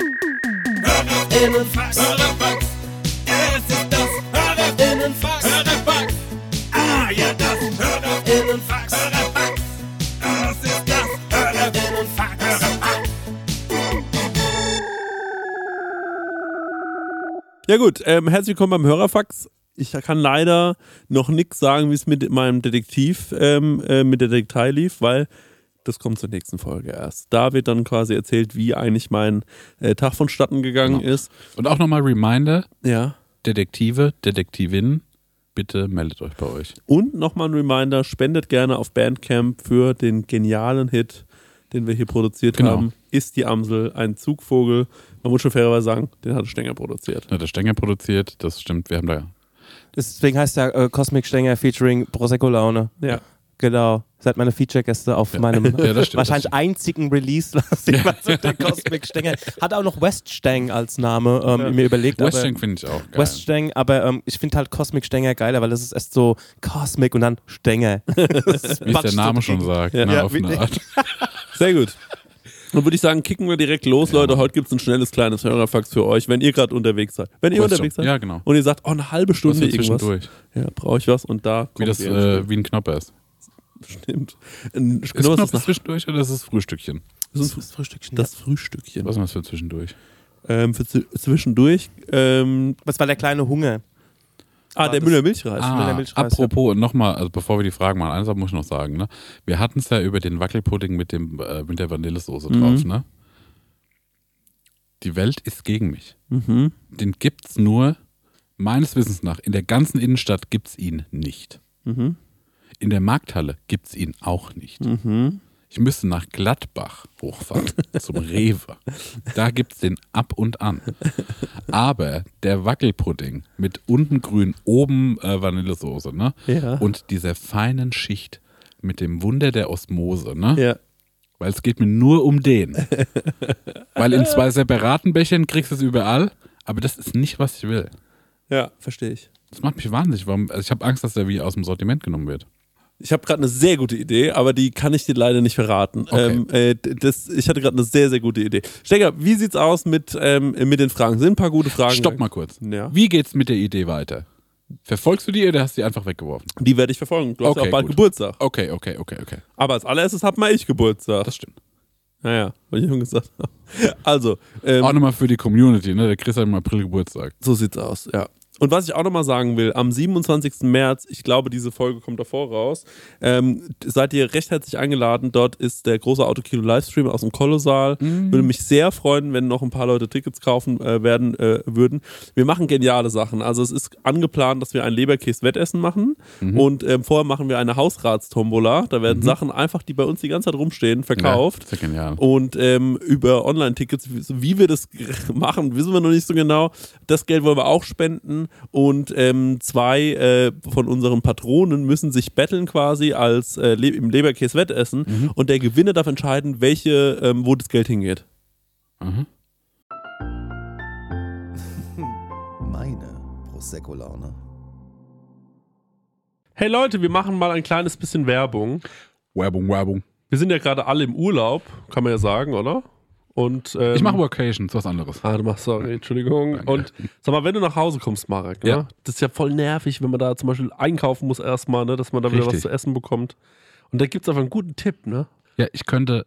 Ja. Ja gut, ähm, herzlich willkommen beim Hörerfax. Ich kann leider noch nichts sagen, wie es mit meinem Detektiv, ähm, äh, mit der Detektei lief, weil das kommt zur nächsten Folge erst. Da wird dann quasi erzählt, wie eigentlich mein äh, Tag vonstatten gegangen Genau. ist. Und auch nochmal Reminder, Ja. Detektive, Detektivinnen, bitte meldet euch bei euch. Und nochmal ein Reminder, spendet gerne auf Bandcamp für den genialen Hit, den wir hier produziert Genau. haben. Ist die Amsel ein Zugvogel? Man muss schon fairerweise sagen, den hat Stenger produziert. Hat der Stenger produziert, das stimmt, wir haben da. Deswegen heißt der äh, Cosmic Stenger featuring Prosecco Laune. Ja. Genau. Seid meine Feature-Gäste auf meinem Ja, das stimmt, wahrscheinlich das einzigen Release, was ich mal so der Cosmic Stenger. Hat auch noch West Steng als Name ähm, mir überlegt. aber- Western finde ich auch geil. West Steng, aber ähm, ich finde halt Cosmic Stenger geiler, weil das ist erst so Cosmic und dann Stenger. Wie es der Name schon sagt, Ja. ne, Ja, auf wie- eine Art. Sehr gut. Dann würde ich sagen, kicken wir direkt los, Leute. Heute gibt es ein schnelles kleines Hörerfax für euch, wenn ihr gerade unterwegs seid. Wenn ihr Kurz unterwegs schon. seid Ja, genau. und ihr sagt, oh, eine halbe Stunde irgendwas. zwischendurch. Ja, brauche ich was und da Wie kommt das, ihr äh, wie ein Knopper ist. Stimmt. Ein Ist Knopf ist nach, zwischendurch oder ist es Frühstückchen? das ist ein Frühstückchen. das Frühstückchen. Was ist das für zwischendurch? Ähm, für zw- zwischendurch. Ähm, Was war der kleine Hunger? ah, der das- Müller Milchreis. Ah, der Milchreis, apropos, nochmal, also bevor wir die Fragen machen, eines muss ich noch sagen, ne? Wir hatten es ja über den Wackelpudding mit, dem, äh, mit der Vanillesoße Mhm. drauf, ne? Die Welt ist gegen mich. Mhm. Den gibt's nur, meines Wissens nach, in der ganzen Innenstadt gibt's ihn nicht. Mhm. In der Markthalle gibt's ihn auch nicht. Mhm. Ich müsste nach Gladbach hochfahren, zum Rewe. Da gibt's den ab und an. Aber der Wackelpudding mit unten grün, oben äh, Vanillesoße, ne? Ja. Und dieser feinen Schicht mit dem Wunder der Osmose, ne? Ja. Weil es geht mir nur um den. Weil in zwei separaten Bechern kriegst du es überall, aber das ist nicht, was ich will. ja, verstehe ich. Das macht mich wahnsinnig. Warum? Also ich habe Angst, dass der wie aus dem Sortiment genommen wird. Ich habe gerade eine sehr gute Idee, aber die kann ich dir leider nicht verraten. Okay. Ähm, äh, das, ich hatte gerade eine sehr, sehr gute Idee. Stecker, wie sieht's aus mit, ähm, mit den Fragen? Sind ein paar gute Fragen? Stopp mal kurz. Ja. Wie geht's mit der Idee weiter? Verfolgst du die oder hast du die einfach weggeworfen? Die werde ich verfolgen. Du hast Okay, auch bald gut. Geburtstag. Okay, okay, okay, okay. Aber als allererstes hat mal ich Geburtstag. Das stimmt. Naja, weil ich schon gesagt habe. Also, ähm, Auch nochmal für die Community, ne? Der Chris hat im April Geburtstag. so sieht's aus, ja. Und was ich auch nochmal sagen will, am 27. März, ich glaube, diese Folge kommt davor raus, ähm, seid ihr recht herzlich eingeladen. Dort ist der große Autokino-Livestream aus dem Kolossal. Würde mich sehr freuen, wenn noch ein paar Leute Tickets kaufen äh, werden äh, würden. Wir machen geniale Sachen. Also es ist angeplant, dass wir ein Leberkäse-Wettessen machen und ähm, vorher machen wir eine Hausratstombola. Da werden Sachen einfach, die bei uns die ganze Zeit rumstehen, verkauft. Ja, genial. Und ähm, über Online-Tickets, wie wir das machen, wissen wir noch nicht so genau. Das Geld wollen wir auch spenden. Und ähm, zwei äh, von unseren Patronen müssen sich betteln quasi als äh, Le im Leberkäse-Wettessen. Mhm. Und der Gewinner darf entscheiden, welche, ähm, wo das Geld hingeht. Mhm. Meine Prosecco-Laune. Hey Leute, wir machen mal ein kleines bisschen Werbung. Werbung, Werbung. Wir sind ja gerade alle im Urlaub, kann man ja sagen, oder? Und, ähm, Ich mache Vacations, was anderes. Ah, du machst, sorry, Entschuldigung. Danke. Und sag mal, wenn du nach Hause kommst, Marek, ne? Ja. das ist ja voll nervig, wenn man da zum Beispiel einkaufen muss erstmal, ne? dass man da wieder was zu essen bekommt. Und da gibt es einfach einen guten Tipp, ne? Ja, ich könnte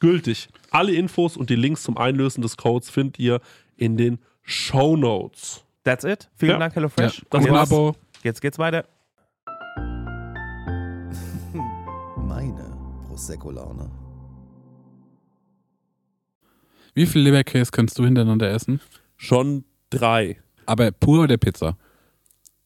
gültig. Alle Infos und die Links zum Einlösen des Codes findet ihr in den Show Notes. That's it. Vielen Ja. Dank, HelloFresh. Das Und war's. jetzt, Abo. jetzt geht's weiter. Meine Prosecco-Laune. Wie viel Leberkäse kannst du hintereinander essen? Schon drei. Aber pur oder Pizza?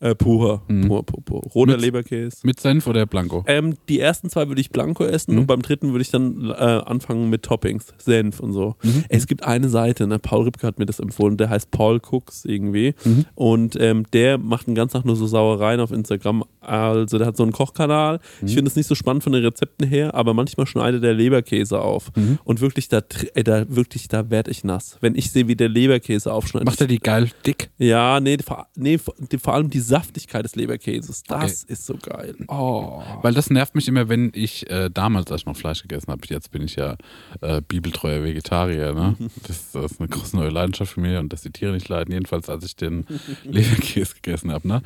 Äh, pur. Mhm. pur, pur, pur. Roter Mit- Leberkäse. Mit Senf oder Blanco? Ähm, die ersten zwei würde ich blanco essen Mhm. und beim dritten würde ich dann äh, anfangen mit Toppings, Senf und so. Mhm. Es gibt eine Seite, ne, Paul Ripke hat mir das empfohlen, der heißt Paul Cooks irgendwie Mhm. und ähm, der macht den ganzen Tag nur so Sauereien auf Instagram. Also der hat so einen Kochkanal. Mhm. Ich finde es nicht so spannend von den Rezepten her, aber manchmal schneidet der Leberkäse auf Mhm. und wirklich da, äh, da wirklich da werde ich nass, wenn ich sehe, wie der Leberkäse aufschneidet. Macht er die geil dick? ja, nee, vor, nee, vor, allem die Saftigkeit des Leberkäses, das ist so geil. Oh. Weil das nervt mich immer, wenn ich äh, damals, als ich noch Fleisch gegessen habe, jetzt bin ich ja äh, bibeltreuer Vegetarier. Ne? Das, das ist eine große neue Leidenschaft für mich und dass die Tiere nicht leiden. Jedenfalls, als ich den Leberkäse gegessen habe. Ne?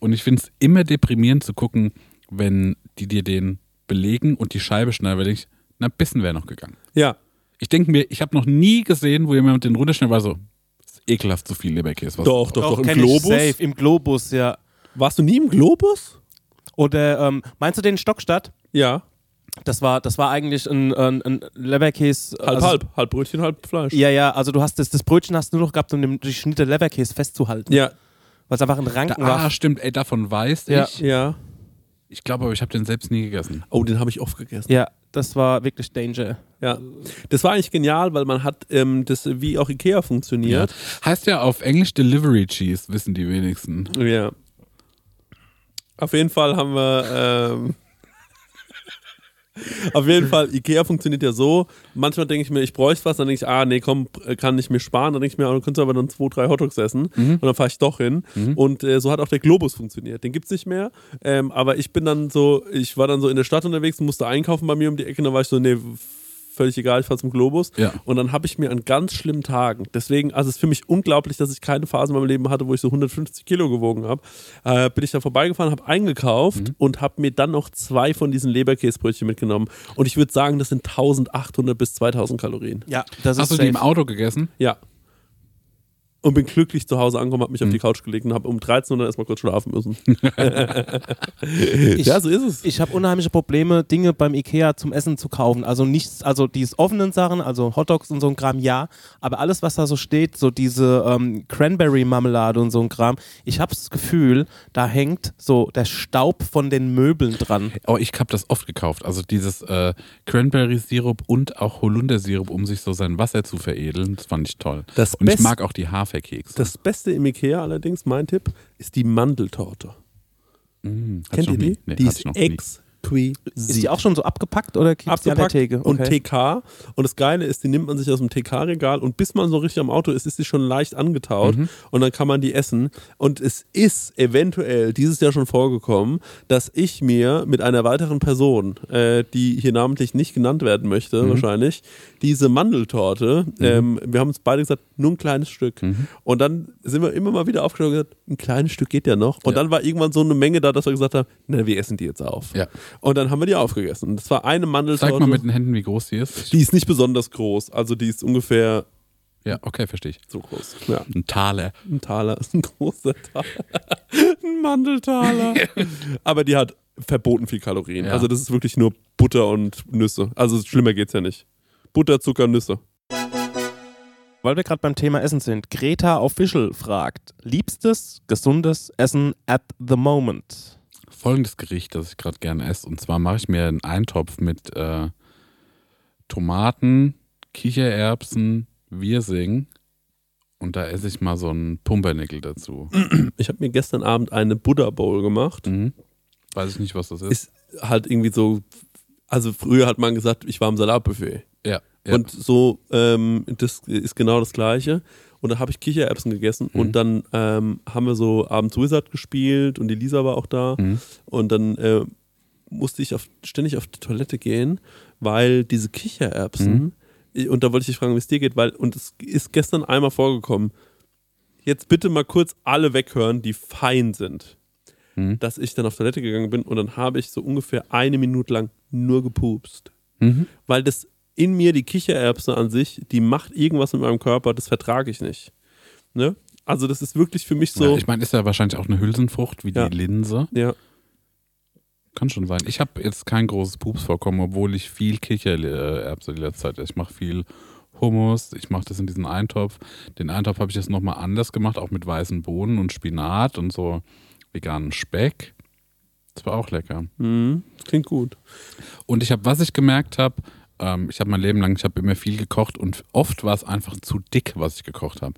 Und ich finde es immer deprimierend zu gucken, wenn die dir den belegen und die Scheibe schneiden, weil ich, na, ein bisschen wäre noch gegangen. Ja, Ich denke mir, ich habe noch nie gesehen, wo jemand den runterschneidet, war so, ekelhaft zu viel Leberkäse. Was doch, doch, doch, im kenn ich Globus. Safe, im Globus, ja. Warst du nie im Globus? Oder ähm, meinst du den Stockstadt? Ja, Das war, das war eigentlich ein, ein, ein Leberkäse. halb, also, halb. Halb Brötchen, halb Fleisch. Ja, ja, also du hast das, das Brötchen hast du nur noch gehabt, um den Schnitte Leberkäse festzuhalten. Ja, Weil es einfach ein da, Ranken ah, war. stimmt, ey, davon weiß Ja. ich. ja. Ich glaube aber, ich habe den selbst nie gegessen. Oh, den habe ich oft gegessen. Ja, das war wirklich Danger. Ja. Das war eigentlich genial, weil man hat ähm, das wie auch Ikea funktioniert. Heißt ja auf Englisch Delivery Cheese, wissen die wenigsten. Ja. Auf jeden Fall haben wir. Ähm, auf jeden Fall, Ikea funktioniert ja so. Manchmal denke ich mir, ich bräuchte was, dann denke ich, ah, nee, komm, kann ich mir sparen. Dann denke ich mir, du kannst aber dann zwei, drei Hotdogs essen. Und dann fahre ich doch hin. Und äh, so hat auch der Globus funktioniert. Den gibt es nicht mehr. Ähm, aber ich bin dann so, ich war dann so in der Stadt unterwegs und musste einkaufen bei mir um die Ecke. Und dann war ich so, nee, völlig egal, ich fahre zum Globus. Ja. Und dann habe ich mir an ganz schlimmen Tagen, deswegen, also es ist für mich unglaublich, dass ich keine Phase in meinem Leben hatte, wo ich so 150 Kilo gewogen habe, äh, bin ich da vorbeigefahren, habe eingekauft und habe mir dann noch zwei von diesen Leberkäsebrötchen mitgenommen. Und ich würde sagen, das sind 1800 bis 2000 Kalorien. Ja, das Hast du ist die im safe. Auto gegessen? Ja. Und bin glücklich zu Hause angekommen, habe mich Mhm. auf die Couch gelegt und habe um 13 Uhr dann erstmal kurz schlafen müssen. Ich, ja, so ist es. ich habe unheimliche Probleme, Dinge beim Ikea zum Essen zu kaufen. Also nichts, also die offenen Sachen, also Hotdogs und so ein Kram, ja. Aber alles, was da so steht, so diese ähm, Cranberry-Marmelade und so ein Kram, ich habe das Gefühl, da hängt so der Staub von den Möbeln dran. Oh, ich habe das oft gekauft. Also dieses äh, Cranberry-Sirup und auch Holundersirup, um sich so sein Wasser zu veredeln. Das fand ich toll. Das und ich mag auch die Haferkekse. Das Beste im Ikea allerdings, mein Tipp, ist die Mandeltorte. Mm, Kennt ihr die? Nee, die ist ich exquisite. Ist die auch schon so abgepackt oder gibt's die an der abgepackt Theke? und Okay. TK. Und das Geile ist, die nimmt man sich aus dem TK-Regal und bis man so richtig am Auto ist, ist sie schon leicht angetaut Mhm. und dann kann man die essen. Und es ist eventuell dieses Jahr schon vorgekommen, dass ich mir mit einer weiteren Person, äh, die hier namentlich nicht genannt werden möchte, Mhm. wahrscheinlich, diese Mandeltorte, ähm, wir haben uns beide gesagt, nur ein kleines Stück. Mhm. Und dann sind wir immer mal wieder aufgestanden und gesagt, ein kleines Stück geht ja noch. Und Ja. dann war irgendwann so eine Menge da, dass wir gesagt haben, na, wir essen die jetzt auf. Ja. Und dann haben wir die aufgegessen. Das war eine Mandeltorte. Zeig mal mit den Händen, wie groß die ist. Die ist nicht besonders groß. Also die ist ungefähr Ja, okay, verstehe ich. so groß. Ja, Ein Taler. ein Taler ist ein großer Taler. ein Mandeltaler. Aber die hat verboten viel Kalorien. Ja. Also das ist wirklich nur Butter und Nüsse. Also schlimmer geht's ja nicht. Butter, Zucker, Nüsse. Weil wir gerade beim Thema Essen sind, Greta Official fragt: Liebstes, gesundes Essen at the moment? Folgendes Gericht, das ich gerade gerne esse. Und zwar mache ich mir einen Eintopf mit äh, Tomaten, Kichererbsen, Wirsing. Und da esse ich mal so einen Pumpernickel dazu. Ich habe mir gestern Abend eine Buddha Bowl gemacht. Mhm. Weiß ich nicht, was das ist. Ist halt irgendwie so, also früher hat man gesagt, ich war im Salatbuffet. ja. ja. Und so, ähm, das ist genau das Gleiche. Und da habe ich Kichererbsen gegessen Mhm. und dann ähm, haben wir so abends Wizard gespielt und die Lisa war auch da. Mhm. Und dann äh, musste ich auf, ständig auf die Toilette gehen, weil diese Kichererbsen, Mhm. und da wollte ich dich fragen, wie es dir geht, weil, und es ist gestern einmal vorgekommen, jetzt bitte mal kurz alle weghören, die fein sind. Mhm. Dass ich dann auf Toilette gegangen bin und dann habe ich so ungefähr eine Minute lang nur gepupst Mhm. weil das in mir die Kichererbse an sich, die macht irgendwas mit meinem Körper, das vertrage ich nicht. Ne? Also das ist wirklich für mich Ja, so, ich meine, ist ja wahrscheinlich auch eine Hülsenfrucht wie Ja. die Linse. ja, Kann schon sein. Ich habe jetzt kein großes Pups vorkommen, obwohl ich viel Kichererbse die letzte Zeit. Ich mache viel Hummus, ich mache das in diesen Eintopf. Den Eintopf habe ich jetzt nochmal anders gemacht, auch mit weißen Bohnen und Spinat und so veganen Speck. Das war auch lecker. mhm. klingt gut. Und ich habe, was ich gemerkt habe, ähm, ich habe mein Leben lang, ich habe immer viel gekocht und oft war es einfach zu dick, was ich gekocht habe.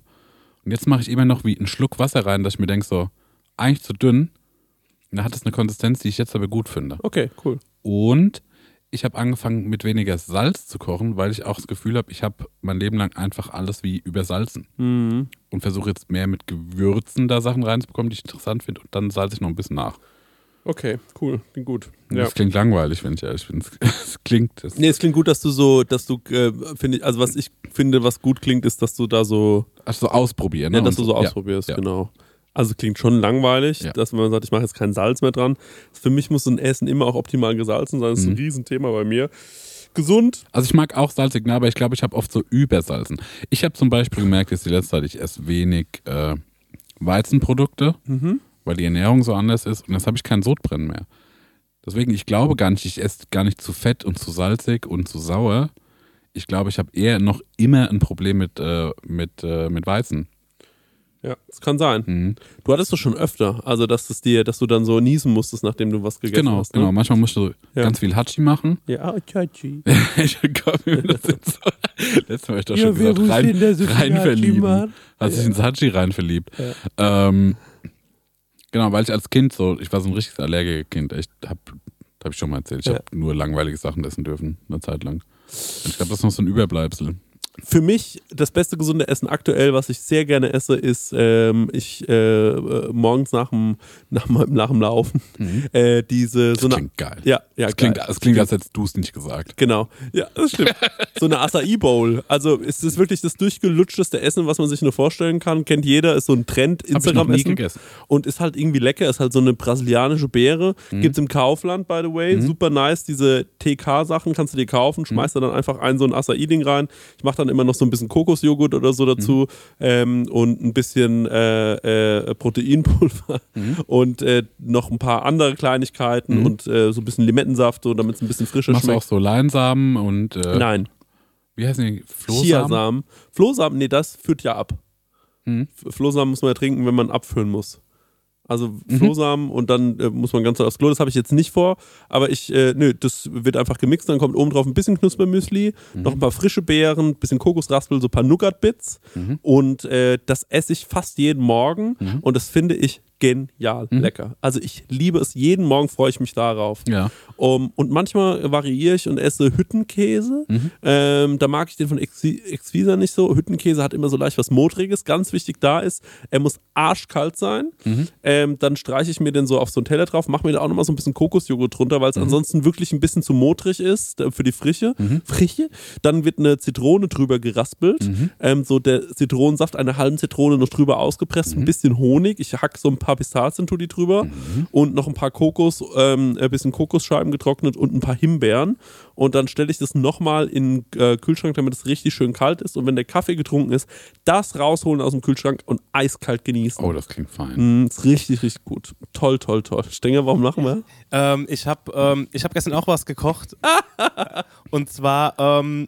Und jetzt mache ich immer noch wie einen Schluck Wasser rein, dass ich mir denke, so, eigentlich zu dünn. Und da hat es eine Konsistenz, die ich jetzt aber gut finde. Okay, cool. Und ich habe angefangen mit weniger Salz zu kochen, weil ich auch das Gefühl habe, ich habe mein Leben lang einfach alles wie übersalzen. Mhm. Und versuche jetzt mehr mit Gewürzen da Sachen reinzubekommen, die ich interessant finde. Und dann salze ich noch ein bisschen nach. Okay, cool, klingt gut. Ja. Das klingt langweilig, wenn ich ehrlich bin. Es klingt. Es, Nee, es klingt gut, dass du so, dass du, äh, finde ich, also was ich finde, was gut klingt, ist, dass du da so, also ausprobieren. Ne? ja, dass du so ausprobierst, ja. genau. Also klingt schon langweilig, Ja. dass man sagt, ich mache jetzt kein Salz mehr dran. Für mich muss ein Essen immer auch optimal gesalzen sein. Das ist ein Mhm. Riesenthema bei mir. Gesund, Also ich mag auch salzig, ne, aber ich glaube, ich habe oft so übersalzen. Ich habe zum Beispiel gemerkt, jetzt die letzte Zeit, ich esse wenig äh, Weizenprodukte, Mhm. Weil die Ernährung so anders ist und jetzt habe ich keinen Sodbrennen mehr. Deswegen, ich glaube gar nicht, ich esse gar nicht zu fett und zu salzig und zu sauer. Ich glaube, ich habe eher noch immer ein Problem mit, äh, mit, äh, mit Weizen. Ja, das kann sein. Mhm. Du hattest doch schon öfter, also dass es dir, dass du dann so niesen musstest, nachdem du was gegessen Genau, hast. Ne? genau. Manchmal musst du Ja. ganz viel Hatschi machen. Ja, Chachi. ich komm mir das jetzt so. Letztes Mal hab ich doch schon gesagt, rein, rein verlieben. Hat sich ins Hatschi rein verliebt. Ähm, genau, weil ich als Kind so, ich war so ein richtiges Allergiker-Kind. Ich hab, hab ich schon mal erzählt, ich Ja. habe nur langweilige Sachen essen dürfen, eine Zeit lang. Und ich glaube, das ist noch so ein Überbleibsel. Für mich das beste gesunde Essen aktuell, was ich sehr gerne esse, ist ähm, ich äh, äh, morgens nach dem, nach, nach dem Laufen Mhm. äh, diese so Das eine klingt geil. ja, Ja, Es klingt, geil. es klingt, als hättest du es nicht gesagt. Genau, ja, das stimmt. So eine Acai Bowl. Also es ist wirklich das durchgelutschteste Essen, was man sich nur vorstellen kann. Kennt jeder, ist so ein Trend Instagram-Essen. gegessen. Und ist halt irgendwie lecker, ist halt so eine brasilianische Beere. Mhm. Gibt's im Kaufland, by the way. Super nice. Diese TK-Sachen kannst du dir Mhm. kaufen, schmeißt da dann einfach ein so ein Acai-Ding rein. Ich mache dann immer noch so ein bisschen Kokosjoghurt oder so dazu Mhm. ähm, und ein bisschen äh, äh, Proteinpulver Mhm. und äh, noch ein paar andere Kleinigkeiten und äh, so ein bisschen Limettensaft, so damit es ein bisschen frischer Machst du auch schmeckt. so Leinsamen und äh, Nein, wie heißen die? Flohsamen? Chiasamen. Flohsamen, nee, das führt ja ab. Mhm. Flohsamen muss man ja trinken, wenn man abführen muss. Also Mhm. Flohsamen und dann äh, muss man ganz aufs Klo. Das habe ich jetzt nicht vor, aber ich, äh, nö, das wird einfach gemixt. Dann kommt oben drauf ein bisschen Knuspermüsli, Mhm. noch ein paar frische Beeren, ein bisschen Kokosraspel, so ein paar Nougat-Bits. Mhm. Und äh, das esse ich fast jeden Morgen und das finde ich genial Mhm. lecker. Also ich liebe es. Jeden Morgen freue ich mich darauf. Ja. Um, und manchmal variiere ich und esse Hüttenkäse. Mhm. Ähm, da mag ich den von Exvi- Exvisa nicht so. Hüttenkäse hat immer so leicht was Modriges. Ganz wichtig da ist, er muss arschkalt sein. Mhm. Ähm, dann streiche ich mir den so auf so einen Teller drauf, mache mir da auch nochmal so ein bisschen Kokosjoghurt drunter, weil es ansonsten wirklich ein bisschen zu modrig ist für die Frische. Frische. Dann wird eine Zitrone drüber geraspelt. Ähm, so der Zitronensaft, eine halbe Zitrone noch drüber ausgepresst, ein bisschen Honig. Ich hack so ein paar Pistazien tue die drüber und noch ein paar Kokos, ähm, ein bisschen Kokosscheiben getrocknet und ein paar Himbeeren. Und dann stelle ich das nochmal in den äh, Kühlschrank, damit es richtig schön kalt ist. Und wenn der Kaffee getrunken ist, das rausholen aus dem Kühlschrank und eiskalt genießen. Oh, das klingt fein. Mm, ist richtig, richtig gut. Toll, toll, toll. Stenger, warum lachen wir? Ähm, ich habe ähm, ich hab gestern auch was gekocht. und zwar, ähm,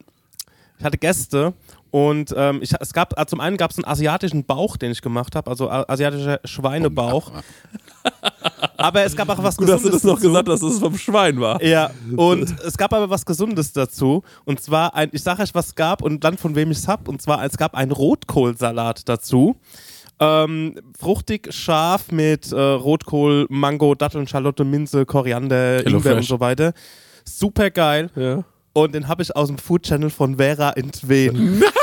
ich hatte Gäste und ähm, ich, es gab, äh, zum einen gab es einen asiatischen Bauch, den ich gemacht habe, also asiatischer Schweinebauch. Aber es gab auch was Gut, dass du Gesundes das noch dazu. gesagt hast, dass es vom Schwein war. Ja, und es gab aber was Gesundes dazu. Und zwar, ein, ich sage euch, was es gab und dann von wem ich es habe. Und zwar, es gab einen Rotkohlsalat dazu. Ähm, fruchtig, scharf mit äh, Rotkohl, Mango, Datteln, Schalotte, Minze, Koriander, Hello Ingwer und Fresh. so weiter. Super geil. Ja. Und den habe ich aus dem Food Channel von Vera in Tween.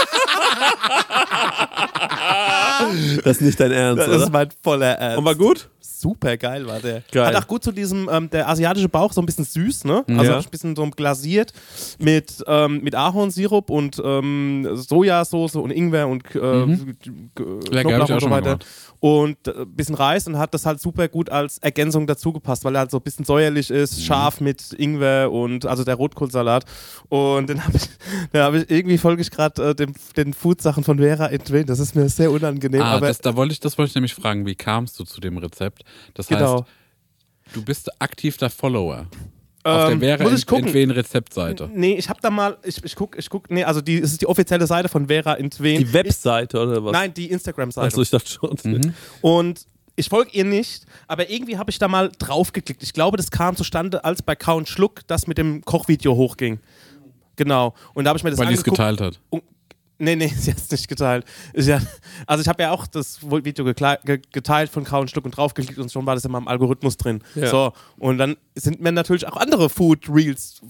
Das ist nicht dein Ernst, Das oder? ist mein voller Ernst. Und war gut? Super geil war der. Geil. Hat auch gut zu diesem, ähm, der asiatische Bauch, so ein bisschen süß, ne? Also Ja. ein bisschen so glasiert mit, ähm, mit Ahornsirup und ähm, Sojasauce und Ingwer und äh, Mhm. Knoblauch und so weiter. Und äh, ein bisschen Reis und hat das halt super gut als Ergänzung dazu gepasst, weil er halt so ein bisschen säuerlich ist, Mhm. scharf mit Ingwer und also der Rotkohlsalat. Und den habe ich, den hab ich irgendwie folge ich gerade äh, dem- den Food-Sachen von Vera in Twin. Das ist mir sehr unangenehm. Ah, aber das, da wollte ich, das wollte ich nämlich fragen. Wie kamst du zu dem Rezept? Das genau. heißt, du bist aktiv der Follower. Auf der Ähm, Vera muss ich gucken. Entwen Rezeptseite. Nee, ich habe da mal, ich, ich guck, ich guck, nee, also die, es ist die offizielle Seite von Vera in Tween. Die Webseite oder was? Nein, die Instagram-Seite. Achso, ich dachte schon. Mhm. Und ich folge ihr nicht, aber irgendwie habe ich da mal draufgeklickt. Ich glaube, das kam zustande, als bei Count Schluck das mit dem Kochvideo hochging. Genau. Und da habe ich mir das Weil die es angeguckt. geteilt hat. Und, nee, nee, sie hat es nicht geteilt. Ja, also ich habe ja auch das Video geteilt von Count Schluck und draufgeklickt und schon war das in meinem Algorithmus drin. Ja. So, und dann sind mir natürlich auch andere Food Reels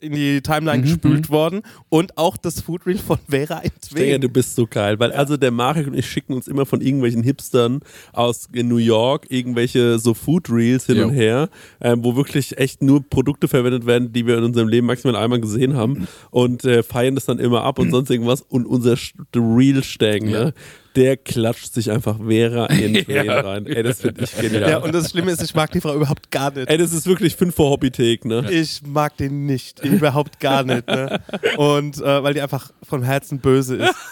in die Timeline gespült worden und auch das Food Reel von Vera Tween. du bist so geil, weil also der Marek und ich schicken uns immer von irgendwelchen Hipstern aus in New York irgendwelche so Food Reels hin Jo. und her, ähm, wo wirklich echt nur Produkte verwendet werden, die wir in unserem Leben maximal einmal gesehen haben und äh, feiern das dann immer ab und sonst irgendwas und unser Real Steng, Ja. ne, der klatscht sich einfach Vera in den Ja. rein. Ey, das finde ich genial. Ja, und das Schlimme ist, ich mag die Frau überhaupt gar nicht. Ey, das ist wirklich 5 vor Hobbythek, ne? Ich mag den nicht, überhaupt gar nicht. Ne? Und äh, weil die einfach von Herzen böse ist.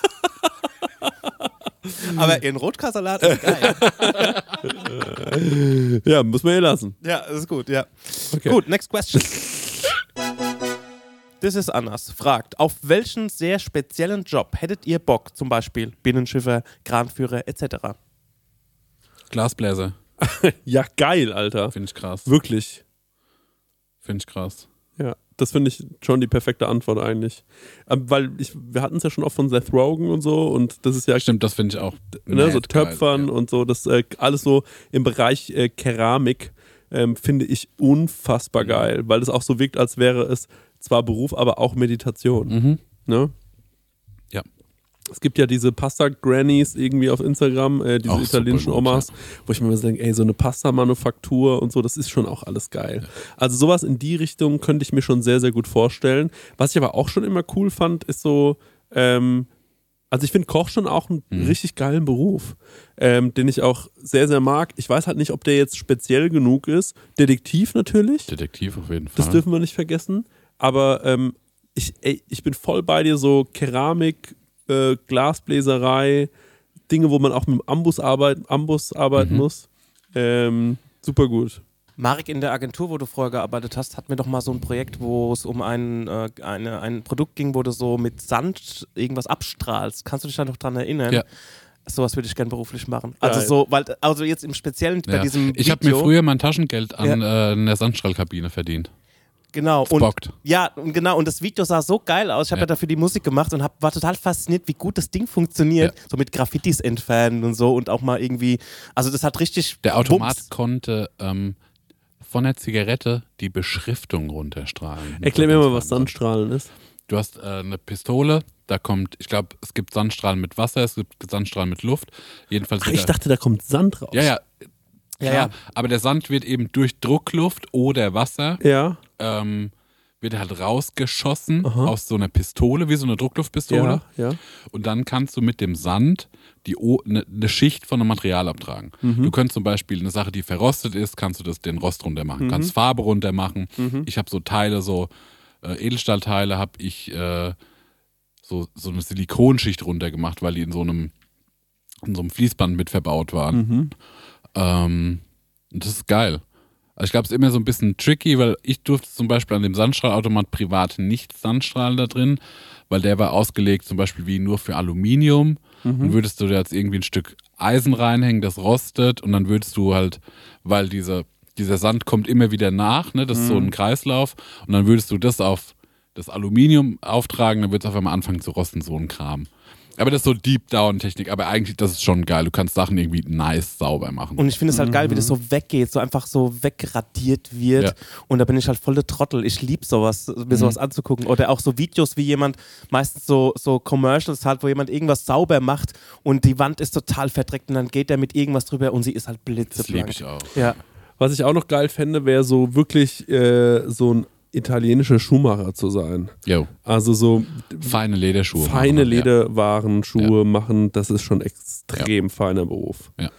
Aber ihren Rotkasalat ist geil. Ja, muss man ihr lassen. Ja, ist gut, ja. Okay. Gut, next question. Das ist Annas. Fragt, auf welchen sehr speziellen Job hättet ihr Bock? Zum Beispiel Binnenschiffer, Kranführer etc. Glasbläser. Ja, geil, Alter. Finde ich krass. Wirklich. Finde ich krass. Ja, das finde ich schon die perfekte Antwort eigentlich. Ähm, weil ich, wir hatten es ja schon oft von Seth Rogen und so und das ist ja Stimmt, das finde ich auch. ne, so mad geil, Töpfern ja. und so, das äh, alles so im Bereich äh, Keramik ähm, finde ich unfassbar geil, weil es auch so wirkt, als wäre es zwar Beruf, aber auch Meditation. Mhm. Ne? Ja. Es gibt ja diese Pasta-Grannies irgendwie auf Instagram, äh, diese Auch italienischen gut, Omas, wo ich mir immer so denke, ey, so eine Pasta-Manufaktur und so, das ist schon auch alles geil. Also sowas in die Richtung könnte ich mir schon sehr, sehr gut vorstellen. Was ich aber auch schon immer cool fand, ist so, ähm, also ich finde Koch schon auch einen Mhm. richtig geilen Beruf, ähm, den ich auch sehr, sehr mag. Ich weiß halt nicht, ob der jetzt speziell genug ist. Detektiv natürlich. Detektiv auf jeden Fall. Das dürfen wir nicht vergessen. Aber ähm, ich, ey, ich bin voll bei dir, so Keramik, äh, Glasbläserei, Dinge, wo man auch mit dem Ambus, arbeit, Ambus arbeiten Mhm. muss. Ähm, super gut. Marek, in der Agentur, wo du vorher gearbeitet hast, hatten wir doch mal so ein Projekt, wo es um ein, äh, eine, ein Produkt ging, wo du so mit Sand irgendwas abstrahlst. Kannst du dich da noch dran erinnern? Ja. Sowas würde ich gerne beruflich machen. Also Geil. so, weil, also jetzt im Speziellen bei Ja. diesem Ich habe mir früher mein Taschengeld an äh, in der Sandstrahlkabine verdient. Genau. Es Und, bockt. ja, und genau. Und das Video sah so geil aus. Ich habe ja. Ja. dafür die Musik gemacht und hab, war total fasziniert, wie gut das Ding funktioniert. Ja. So mit Graffitis entfernen und so und auch mal irgendwie. Also das hat richtig. Der Automat Bums. konnte ähm, von der Zigarette die Beschriftung runterstrahlen. Erklär mir mal, was Sandstrahlen ist. Du hast äh, eine Pistole, da kommt, ich glaube, es gibt Sandstrahlen mit Wasser, es gibt Sandstrahlen mit Luft. Jedenfalls Ach, ich da- dachte, da kommt Sand raus. Ja, ja. Ja, klar, ja. Aber der Sand wird eben durch Druckluft oder Wasser Ja, ähm, wird halt rausgeschossen Aha. aus so einer Pistole, wie so eine Druckluftpistole. ja, ja. Und dann kannst du mit dem Sand die O- eine ne Schicht von einem Material abtragen. Mhm. Du könntest zum Beispiel eine Sache, die verrostet ist, kannst du das den Rost runter machen, Mhm. kannst Farbe runter machen. Ich habe so Teile, so äh, Edelstahlteile, habe ich äh, so, so eine Silikonschicht runter gemacht, weil die in so einem in so einem Fließband mit verbaut waren. Mhm. Ähm, das ist geil. Also ich glaube, es ist immer so ein bisschen tricky, weil ich durfte zum Beispiel an dem Sandstrahlautomat privat nicht Sandstrahlen da drin, weil der war ausgelegt zum Beispiel wie nur für Aluminium. Und würdest du da jetzt irgendwie ein Stück Eisen reinhängen, das rostet und dann würdest du halt, weil diese, dieser Sand kommt immer wieder nach, ne, das ist so ein Kreislauf und dann würdest du das auf das Aluminium auftragen, dann wird es auf einmal anfangen zu rosten, so ein Kram. Aber das ist so Deep-Down-Technik, aber eigentlich, das ist schon geil. Du kannst Sachen irgendwie nice sauber machen. Und ich finde es halt geil, wie das so weggeht, so einfach so wegradiert wird. Ja. Und da bin ich halt voll der Trottel. Ich liebe sowas, mir sowas anzugucken. Oder auch so Videos, wie jemand, meistens so, so Commercials halt, wo jemand irgendwas sauber macht und die Wand ist total verdreckt und dann geht er mit irgendwas drüber und sie ist halt das blitzeblank. liebe ich auch. Ja. Was ich auch noch geil fände, wäre so wirklich äh, so ein italienischer Schuhmacher zu sein. Jo, Also so feine Lederschuhe. feine machen wir, ja. Lederwaren, Schuhe machen, das ist schon extrem feiner Beruf. Ja.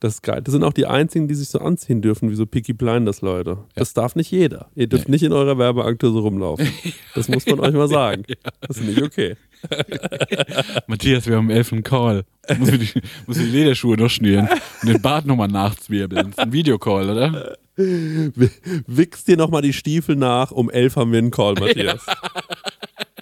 Das ist geil. Das sind auch die einzigen, die sich so anziehen dürfen, wie so Picky Blinders, Leute. Das darf nicht jeder. Ihr dürft Nee. nicht in eurer Werbeagentur so rumlaufen. Das muss man euch mal sagen. Das ist nicht okay. Matthias, wir haben elf einen Call. Muss ich die, muss die Lederschuhe durchschnüren und den Bart nochmal nachzwirbeln. Das ist ein Videocall, oder? Wichst dir nochmal die Stiefel nach. Um elf haben wir einen Call, Matthias.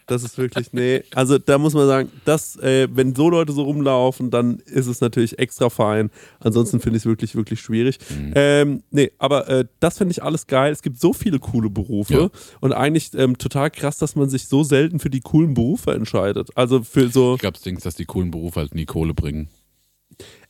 Das ist wirklich, nee. Also da muss man sagen, das, äh, wenn so Leute so rumlaufen, dann ist es natürlich extra fein. Ansonsten finde ich es wirklich, wirklich schwierig. Ähm, nee, aber äh, das finde ich alles geil. Es gibt so viele coole Berufe Ja. und eigentlich ähm, total krass, dass man sich so selten für die coolen Berufe entscheidet. Also für so, Ich glaube, das Ding ist, dass die coolen Berufe halt nie Kohle bringen.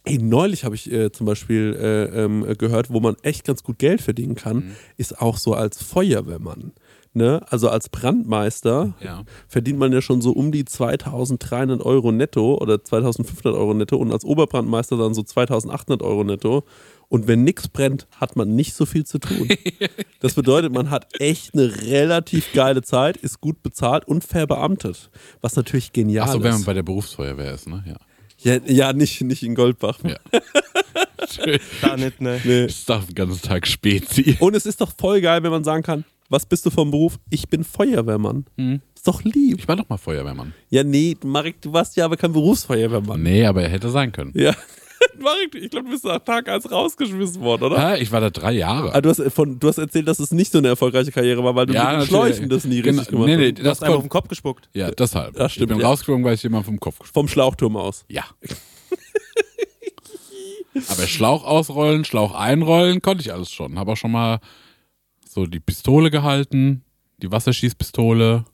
Ey, neulich habe ich äh, zum Beispiel äh, ähm, gehört, wo man echt ganz gut Geld verdienen kann, ist auch so als Feuerwehrmann. Ne? Also als Brandmeister Ja. verdient man ja schon so um die 2300 Euro netto oder 2500 Euro netto und als Oberbrandmeister dann so 2800 Euro netto. Und wenn nichts brennt, hat man nicht so viel zu tun. Das bedeutet, man hat echt eine relativ geile Zeit, ist gut bezahlt und verbeamtet. Was natürlich genial Achso, wenn man ist. bei der Berufsfeuerwehr ist, ne? Ja. Ja, ja nicht, nicht in Goldbach. Ja. Da nicht, ne? Nee. Ich darf den ganzen Tag Spezi. Und es ist doch voll geil, wenn man sagen kann, was bist du vom Beruf? Ich bin Feuerwehrmann. Hm. Ist doch lieb. Ich war doch mal Feuerwehrmann. Ja, nee, Marek, du warst ja aber kein Berufsfeuerwehrmann. Nee, aber er hätte sein können. Ja. Ich glaube, du bist nach Tag 1 rausgeschmissen worden, oder? Ah, ich war da drei Jahre. Ah, du, hast von, du hast erzählt, dass es nicht so eine erfolgreiche Karriere war, weil du Ja, mit den. Schläuchen das nie Genau. richtig gemacht Nee, nee, hast. Du das hast einfach auf den Kopf gespuckt. Ja, deshalb. Das stimmt, ich bin ja. rausgeflogen, weil ich jemand vom Kopf gesprungen Vom Schlauchturm aus. Ja. Aber Schlauch ausrollen, Schlauch einrollen, konnte ich alles schon. Habe auch schon mal so die Pistole gehalten, die Wasserschießpistole.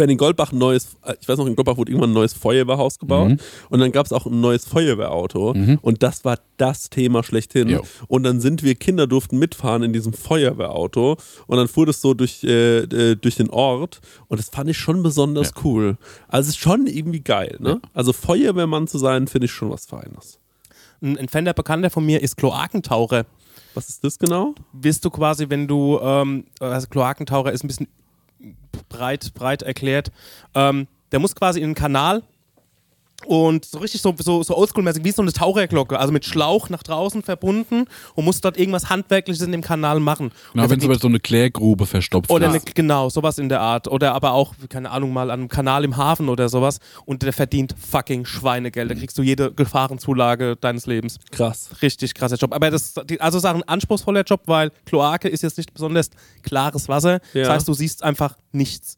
Wenn in Goldbach ein neues, äh, ich weiß noch, in Goldbach wurde irgendwann ein neues Feuerwehrhaus gebaut Mhm. und dann gab es auch ein neues Feuerwehrauto und das war das Thema schlechthin. Jo. Und dann sind wir, Kinder durften mitfahren in diesem Feuerwehrauto und dann fuhr das so durch, äh, äh, durch den Ort und das fand ich schon besonders cool. Also es ist schon irgendwie geil, ne? Also Feuerwehrmann zu sein, finde ich schon was Feines. Ein entfernter Bekannter von mir ist Kloakentaucher. Was ist das genau? Bist du quasi, wenn du, ähm, also Kloakentaucher ist ein bisschen breit, breit erklärt, ähm, der muss quasi in den Kanal und so richtig so, so, so oldschool-mäßig wie so eine Taucherglocke, also mit Schlauch nach draußen verbunden und muss dort irgendwas Handwerkliches in dem Kanal machen. Und wenn der so so eine Klärgrube verstopft oder ist. eine, genau, sowas in der Art. Oder aber auch, keine Ahnung, mal an einem Kanal im Hafen oder sowas. Und der verdient fucking Schweinegeld. Da kriegst du jede Gefahrenzulage deines Lebens. Krass. Richtig krasser Job. Aber das also sagen anspruchsvoller Job, weil Kloake ist jetzt nicht besonders klares Wasser. Ja. Das heißt, du siehst einfach nichts.